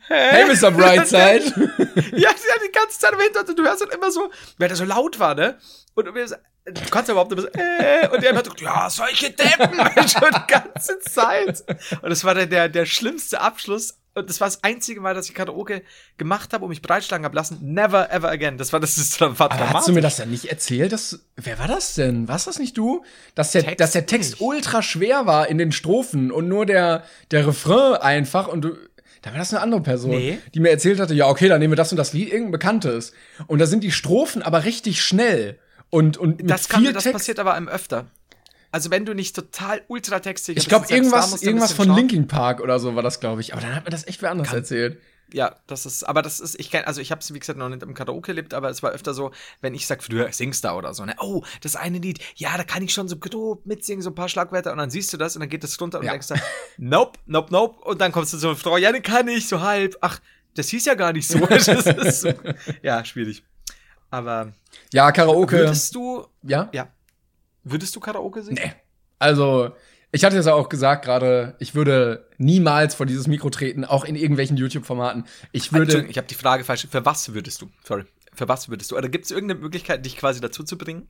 Hey, Mr. Brightside. Ja, ja, die ganze Zeit im Hintergrund. Und du hörst dann immer so, weil der so laut war, ne? Und wir so, du kannst ja überhaupt immer so, äh, und der hat so, ja, solche Deppen, schon die ganze Zeit. Und das war der, der, der schlimmste Abschluss. Und das war das einzige Mal, dass ich Karaoke gemacht habe und mich breitschlagen habe lassen. Never ever again. Das war das ist war Aber hast du dramatisch. mir das denn nicht erzählt? Dass, wer war das denn? Warst das nicht du? Dass der, Text dass der Text nicht. ultra schwer war in den Strophen und nur der, der Refrain einfach und du. Da war das eine andere Person, Nee. die mir erzählt hatte, ja, okay, dann nehmen wir das und das Lied, irgendein bekanntes. Und da sind die Strophen aber richtig schnell. Und, und mit das, kann, viel das Text. passiert aber einem öfter. Also wenn du nicht total ultratextig ich glaube, irgendwas, irgendwas von schauen. Linkin Park oder so war das, glaube ich. Aber dann hat mir das echt wer anderes erzählt. Ja, das ist, aber das ist, ich kenn, also ich habe es wie gesagt noch nicht im Karaoke erlebt, aber es war öfter so, wenn ich sag, du singst da oder so, ne, oh, das eine Lied, ja, da kann ich schon so grob mitsingen, so ein paar Schlagwörter und dann siehst du das und dann geht das runter und Ja. denkst dann, nope, nope, nope und dann kommst du zu einer Frau, ja, den kann ich, so halb, ach, das hieß ja gar nicht so. das ist so ja, schwierig. Aber Ja, Karaoke. würdest du, ja? ja, würdest du Karaoke singen? Nee. Also, ich hatte es ja auch gesagt gerade, ich würde niemals vor dieses Mikro treten, auch in irgendwelchen YouTube-Formaten. Ich würde. Ich habe die Frage falsch. Für was würdest du? Sorry. Für was würdest du? Oder gibt es irgendeine Möglichkeit, dich quasi dazu zu bringen?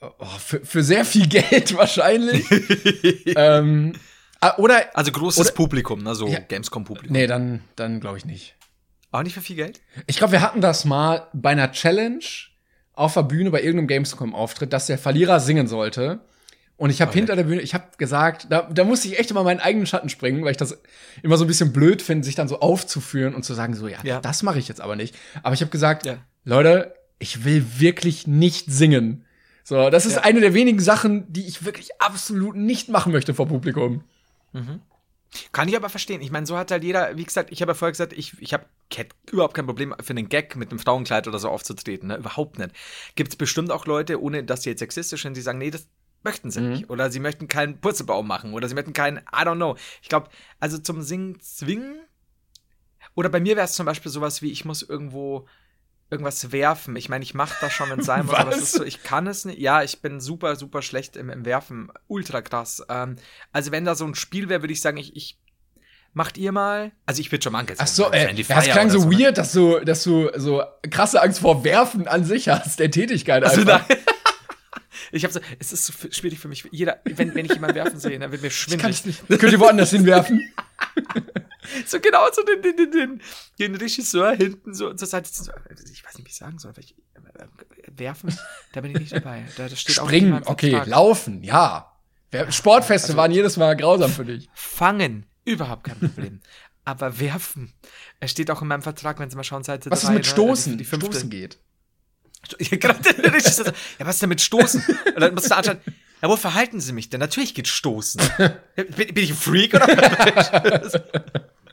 Oh, für, für sehr viel Geld wahrscheinlich. ähm, ah, oder. Also großes Oder- Publikum, ne? So Ja. Gamescom-Publikum. Nee, dann, dann glaube ich nicht. Auch nicht für viel Geld? Ich glaube, wir hatten das mal bei einer Challenge auf der Bühne bei irgendeinem Gamescom-Auftritt, dass der Verlierer singen sollte. Und ich habe hinter der Bühne, ich habe gesagt, da, da musste ich echt immer meinen eigenen Schatten springen, weil ich das immer so ein bisschen blöd finde, sich dann so aufzuführen und zu sagen, so, ja, Ja. das mache ich jetzt aber nicht. Aber ich habe gesagt, Ja. Leute, ich will wirklich nicht singen. So, das ist Ja. eine der wenigen Sachen, die ich wirklich absolut nicht machen möchte vor Publikum. Kann ich aber verstehen. Ich meine, so hat halt jeder, wie gesagt, ich habe ja vorher gesagt, ich, ich habe überhaupt kein Problem für einen Gag mit einem Frauenkleid oder so aufzutreten. Ne? Überhaupt nicht. Gibt es bestimmt auch Leute, ohne dass sie jetzt sexistisch sind, die sagen, nee, das möchten sie nicht. Oder sie möchten keinen Purzelbaum machen. Oder sie möchten keinen, I don't know. Ich glaube, also zum Singen zwingen. Oder bei mir wäre es zum Beispiel sowas wie, ich muss irgendwo irgendwas werfen. Ich meine, ich mache das schon, wenn es sein muss, aber es ist so, ich kann es nicht. Ja, ich bin super, super schlecht im, im Werfen. Ultra krass. Ähm, also wenn da so ein Spiel wäre, würde ich sagen, ich, ich macht ihr mal. Also ich würde schon mal Ach so, äh, Friendly ja, das klang oder so ne? weird, dass du, dass du so krasse Angst vor Werfen an sich hast, der Tätigkeit Also, einfach. nein. Ich habe so, es ist so schwierig für mich. Jeder, wenn, wenn ich jemanden werfen sehe, dann wird mir Ich schwindelig. kann es nicht. Könnt ihr woanders hinwerfen? So genau so den, den, den, den, den Regisseur hinten so zur Seite. So, ich weiß nicht, wie ich sagen soll. Ich, äh, werfen, da bin ich nicht dabei. Da, steht Springen, okay, Vertrag. laufen, ja. Sportfeste waren jedes Mal grausam für dich. Fangen, überhaupt kein Problem. Aber werfen, es steht auch in meinem Vertrag, wenn Sie mal schauen, Seite Was ist drei, mit ne, Stoßen? Die, die fünfte. Stoßen geht. Ja, was ist denn mit Stoßen? Und dann musst du anschauen, ja, wo verhalten Sie mich denn? Natürlich geht Stoßen. bin, bin ich ein Freak oder was?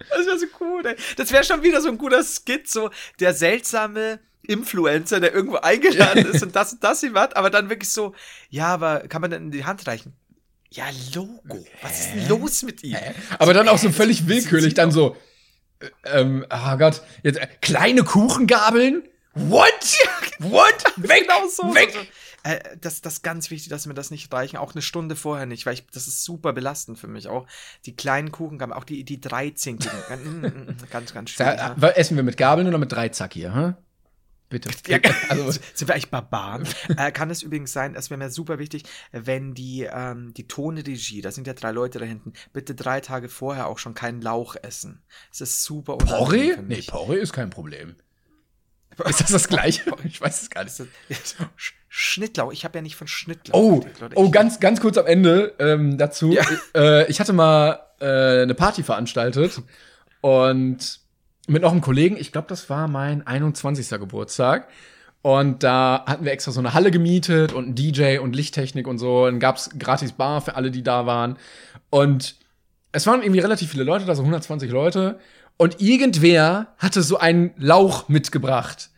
Das wäre so cool, ey. Das wäre schon wieder so ein guter Skit, so der seltsame Influencer, der irgendwo eingeladen ist und das und das ihm hat, aber dann wirklich so, ja, aber kann man denn in die Hand reichen? Ja, Logo. Was ist denn los mit ihm? Aber dann auch so völlig willkürlich, dann so, äh, ähm, oh Gott, jetzt äh, kleine Kuchengabeln? What? What? Weg, genau so. weg. Äh, das, das ist ganz wichtig, dass mir das nicht reichen. Auch eine Stunde vorher nicht, weil ich, das ist super belastend für mich. Auch die kleinen Kuchengaben, auch die, die dreizinkigen. ganz, mm, mm, mm, ganz, ganz schwierig. Da, ne? wa- essen wir mit Gabeln oder mit Dreizack hier, hä? Bitte. Ja, also, sind wir eigentlich Barbaren? äh, kann es übrigens sein, das wäre mir super wichtig, wenn die, ähm, die Tonregie, da sind ja drei Leute da hinten, bitte drei Tage vorher auch schon keinen Lauch essen. Es ist super Porree? Nee. Porree ist kein Problem. Ist das das gleiche? Ich weiß es gar nicht. Sch- Schnittlauch, ich habe ja nicht von Schnittlauch. Oh, oh, Ich- ganz, ganz kurz am Ende ähm, dazu. Ja. Äh, ich hatte mal äh, eine Party veranstaltet und mit noch einem Kollegen, ich glaube, das war mein 21. Geburtstag. Und da hatten wir extra so eine Halle gemietet und einen DJ und Lichttechnik und so. Dann gab's gratis Bar für alle, die da waren. Und es waren irgendwie relativ viele Leute, da so 120 Leute. Und irgendwer hatte so einen Lauch mitgebracht.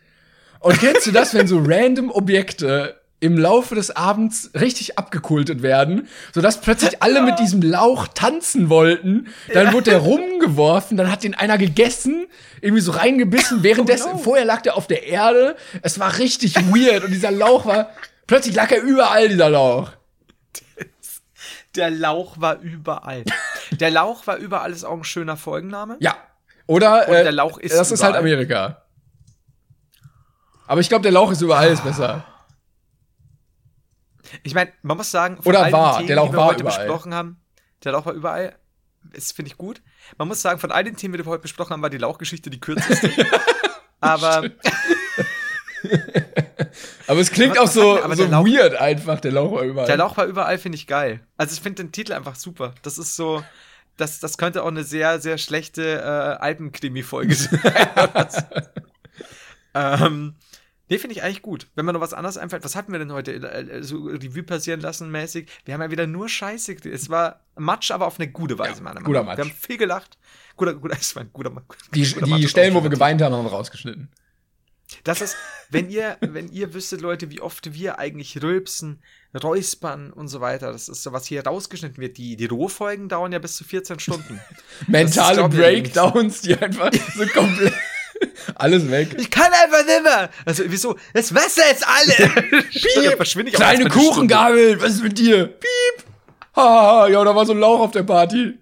Und kennst du das, wenn so random Objekte im Laufe des Abends richtig abgekultet werden, sodass plötzlich alle mit diesem Lauch tanzen wollten. Dann wurde der rumgeworfen, dann hat den einer gegessen, irgendwie so reingebissen, währenddessen, vorher lag der auf der Erde. Es war richtig weird und dieser Lauch war, plötzlich lag er überall, dieser Lauch. Der Lauch war überall. Der Lauch war überall ist auch ein schöner Folgenname. Ja. Oder, äh, der Lauch ist das ist halt überall. Amerika. Aber ich glaube, der Lauch ist überall ist besser. Ich meine, man muss sagen, von Oder all den war, Themen, der Lauch die wir war heute überall. besprochen haben, der Lauch war überall. Das finde ich gut. Man muss sagen, von all den Themen, die wir heute besprochen haben, war die Lauchgeschichte die kürzeste. Aber Aber es klingt auch so, aber so Lauch- weird einfach, der Lauch war überall. der Lauch war überall, finde ich geil. Also ich finde den Titel einfach super. Das ist so, das, das könnte auch eine sehr, sehr schlechte äh, Alpenkrimi-Folge sein. ähm, nee, finde ich eigentlich gut. Wenn mir noch was anderes einfällt, was hatten wir denn heute äh, so Revue passieren lassen mäßig? Wir haben ja wieder nur Scheiße. Es war Matsch, aber auf eine gute Weise, Ja, meiner guter Meinung nach. Matsch. Wir haben viel gelacht. Guter, guter, es war ein guter, Ma- die guter die Stellen, wo wir geweint haben, haben wir rausgeschnitten. das ist, wenn ihr, wenn ihr wüsstet, Leute, wie oft wir eigentlich rülpsen, räuspern und so weiter. Das ist so, was hier rausgeschnitten wird. Die, die Rohfolgen dauern ja bis zu 14 Stunden. Mentale ich Breakdowns, die einfach so komplett alles weg. Ich kann einfach nimmer. Also, wieso? Das Wasser jetzt alle. Piep. Verschwinde ich Kleine. Kuchengabel, was ist mit dir? Piep. Ha, ja, da war so ein Lauch auf der Party.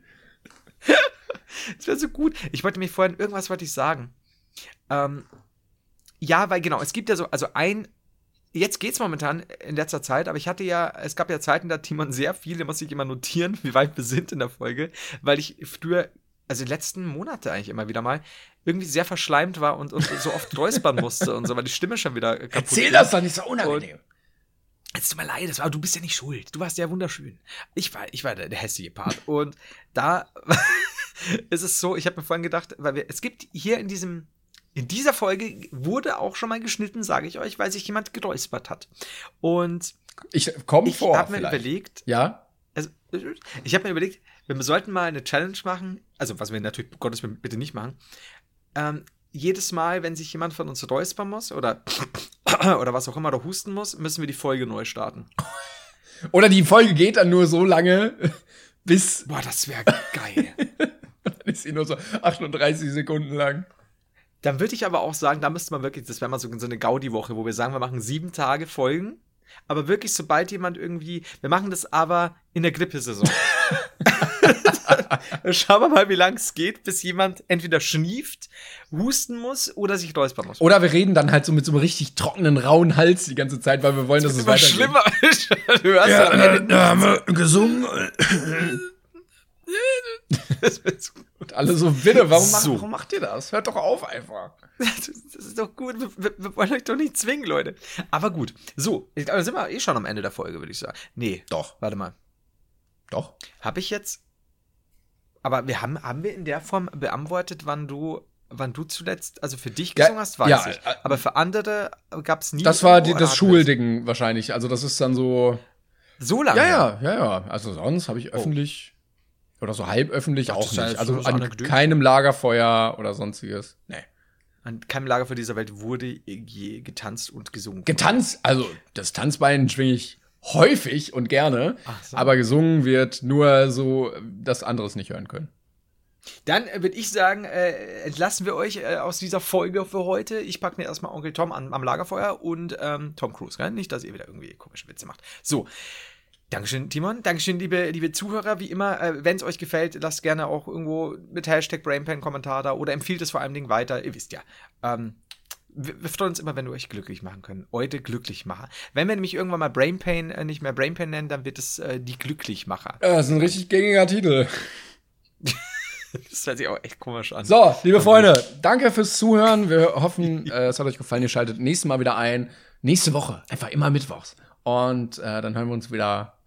Das wäre so gut. Ich wollte mir vorhin, irgendwas wollte ich sagen. Ähm, ja, weil genau, es gibt ja so, also ein, jetzt geht's momentan in letzter Zeit, aber ich hatte ja, es gab ja Zeiten, da hat Timon sehr viel, da muss ich immer notieren, wie weit wir sind in der Folge, weil ich früher, also die letzten Monate eigentlich immer wieder mal, irgendwie sehr verschleimt war und, und so oft räuspern musste und so, weil die Stimme schon wieder kaputt Erzähl ging. das doch nicht so unangenehm. Es tut mir leid, das war, du bist ja nicht schuld. Du warst ja wunderschön. Ich war, ich war der, der hässliche Part. Und da ist es so, ich habe mir vorhin gedacht, weil wir, es gibt hier in diesem, in dieser Folge wurde auch schon mal geschnitten, sage ich euch, weil sich jemand geräuspert hat. Und Ich komm ich vor. habe mir vielleicht. überlegt, Ja? also ich habe mir überlegt, wir sollten mal eine Challenge machen, also was wir natürlich Gottes Willen bitte nicht machen. Ähm, jedes Mal, wenn sich jemand von uns räuspern muss oder oder was auch immer oder husten muss, müssen wir die Folge neu starten. Oder die Folge geht dann nur so lange, bis Boah, das wäre geil. dann ist sie nur so 38 Sekunden lang. Dann würde ich aber auch sagen, da müsste man wirklich, das wäre mal so, so eine Gaudi-Woche, wo wir sagen, wir machen sieben Tage Folgen. Aber wirklich, sobald jemand irgendwie, wir machen das aber in der Grippesaison. Schauen wir mal, wie lange es geht, bis jemand entweder schnieft, husten muss oder sich räuspern muss. Oder wir reden dann halt so mit so einem richtig trockenen, rauen Hals die ganze Zeit, weil wir wollen, dass es weitergeht. schlimmer. du hörst Ja, am äh, Ende- da haben wir gesungen. Und alle so, bitte, warum, macht, So. warum macht ihr das? Hört doch auf einfach. Das ist doch gut. Wir, wir, wollen euch doch nicht zwingen, Leute. Aber gut. So, ich glaube, da sind wir eh schon am Ende der Folge, würde ich sagen. Nee. Doch. Warte mal. Doch. Habe ich jetzt. Aber wir haben, haben wir in der Form beantwortet, wann du, wann du zuletzt, also für dich Ja, gesungen hast, weiß ja, ich. äh, Aber für andere gab es nie. Das war die, das Schulding wahrscheinlich. Also das ist dann so. So lange. Ja, ja, ja, ja. Also sonst habe ich öffentlich oder so halb öffentlich Ach, das auch nicht. Also so- so an keinem Lagerfeuer oder sonstiges. Nee. An keinem Lagerfeuer dieser Welt wurde je getanzt und gesungen. Getanzt, also das Tanzbein schwinge ich häufig und gerne, so. aber gesungen wird nur so, dass andere es nicht hören können. Dann äh, würde ich sagen, äh, entlassen wir euch äh, aus dieser Folge für heute. Ich packe mir erstmal Onkel Tom an, am Lagerfeuer und ähm, Tom Cruise, gell? Nicht, dass ihr wieder irgendwie komische Witze macht. So. Dankeschön, Timon. Dankeschön, liebe, liebe Zuhörer. Wie immer, äh, wenn es euch gefällt, lasst gerne auch irgendwo mit Hashtag BrainPan Kommentar da oder empfiehlt es vor allen Dingen weiter. Ihr wisst ja. Ähm, wir, wir freuen uns immer, wenn wir euch glücklich machen können. Heute Glücklichmacher. Wenn wir nämlich irgendwann mal Brain Pain äh, nicht mehr Brain Pain nennen, dann wird es äh, die Glücklichmacher. Ja, das ist ein richtig gängiger Titel. Das hört sich auch echt komisch an. So, liebe Freunde, danke fürs Zuhören. Wir hoffen, äh, es hat euch gefallen. Ihr schaltet nächstes Mal wieder ein. Nächste Woche, einfach immer mittwochs. Und äh, dann hören wir uns wieder.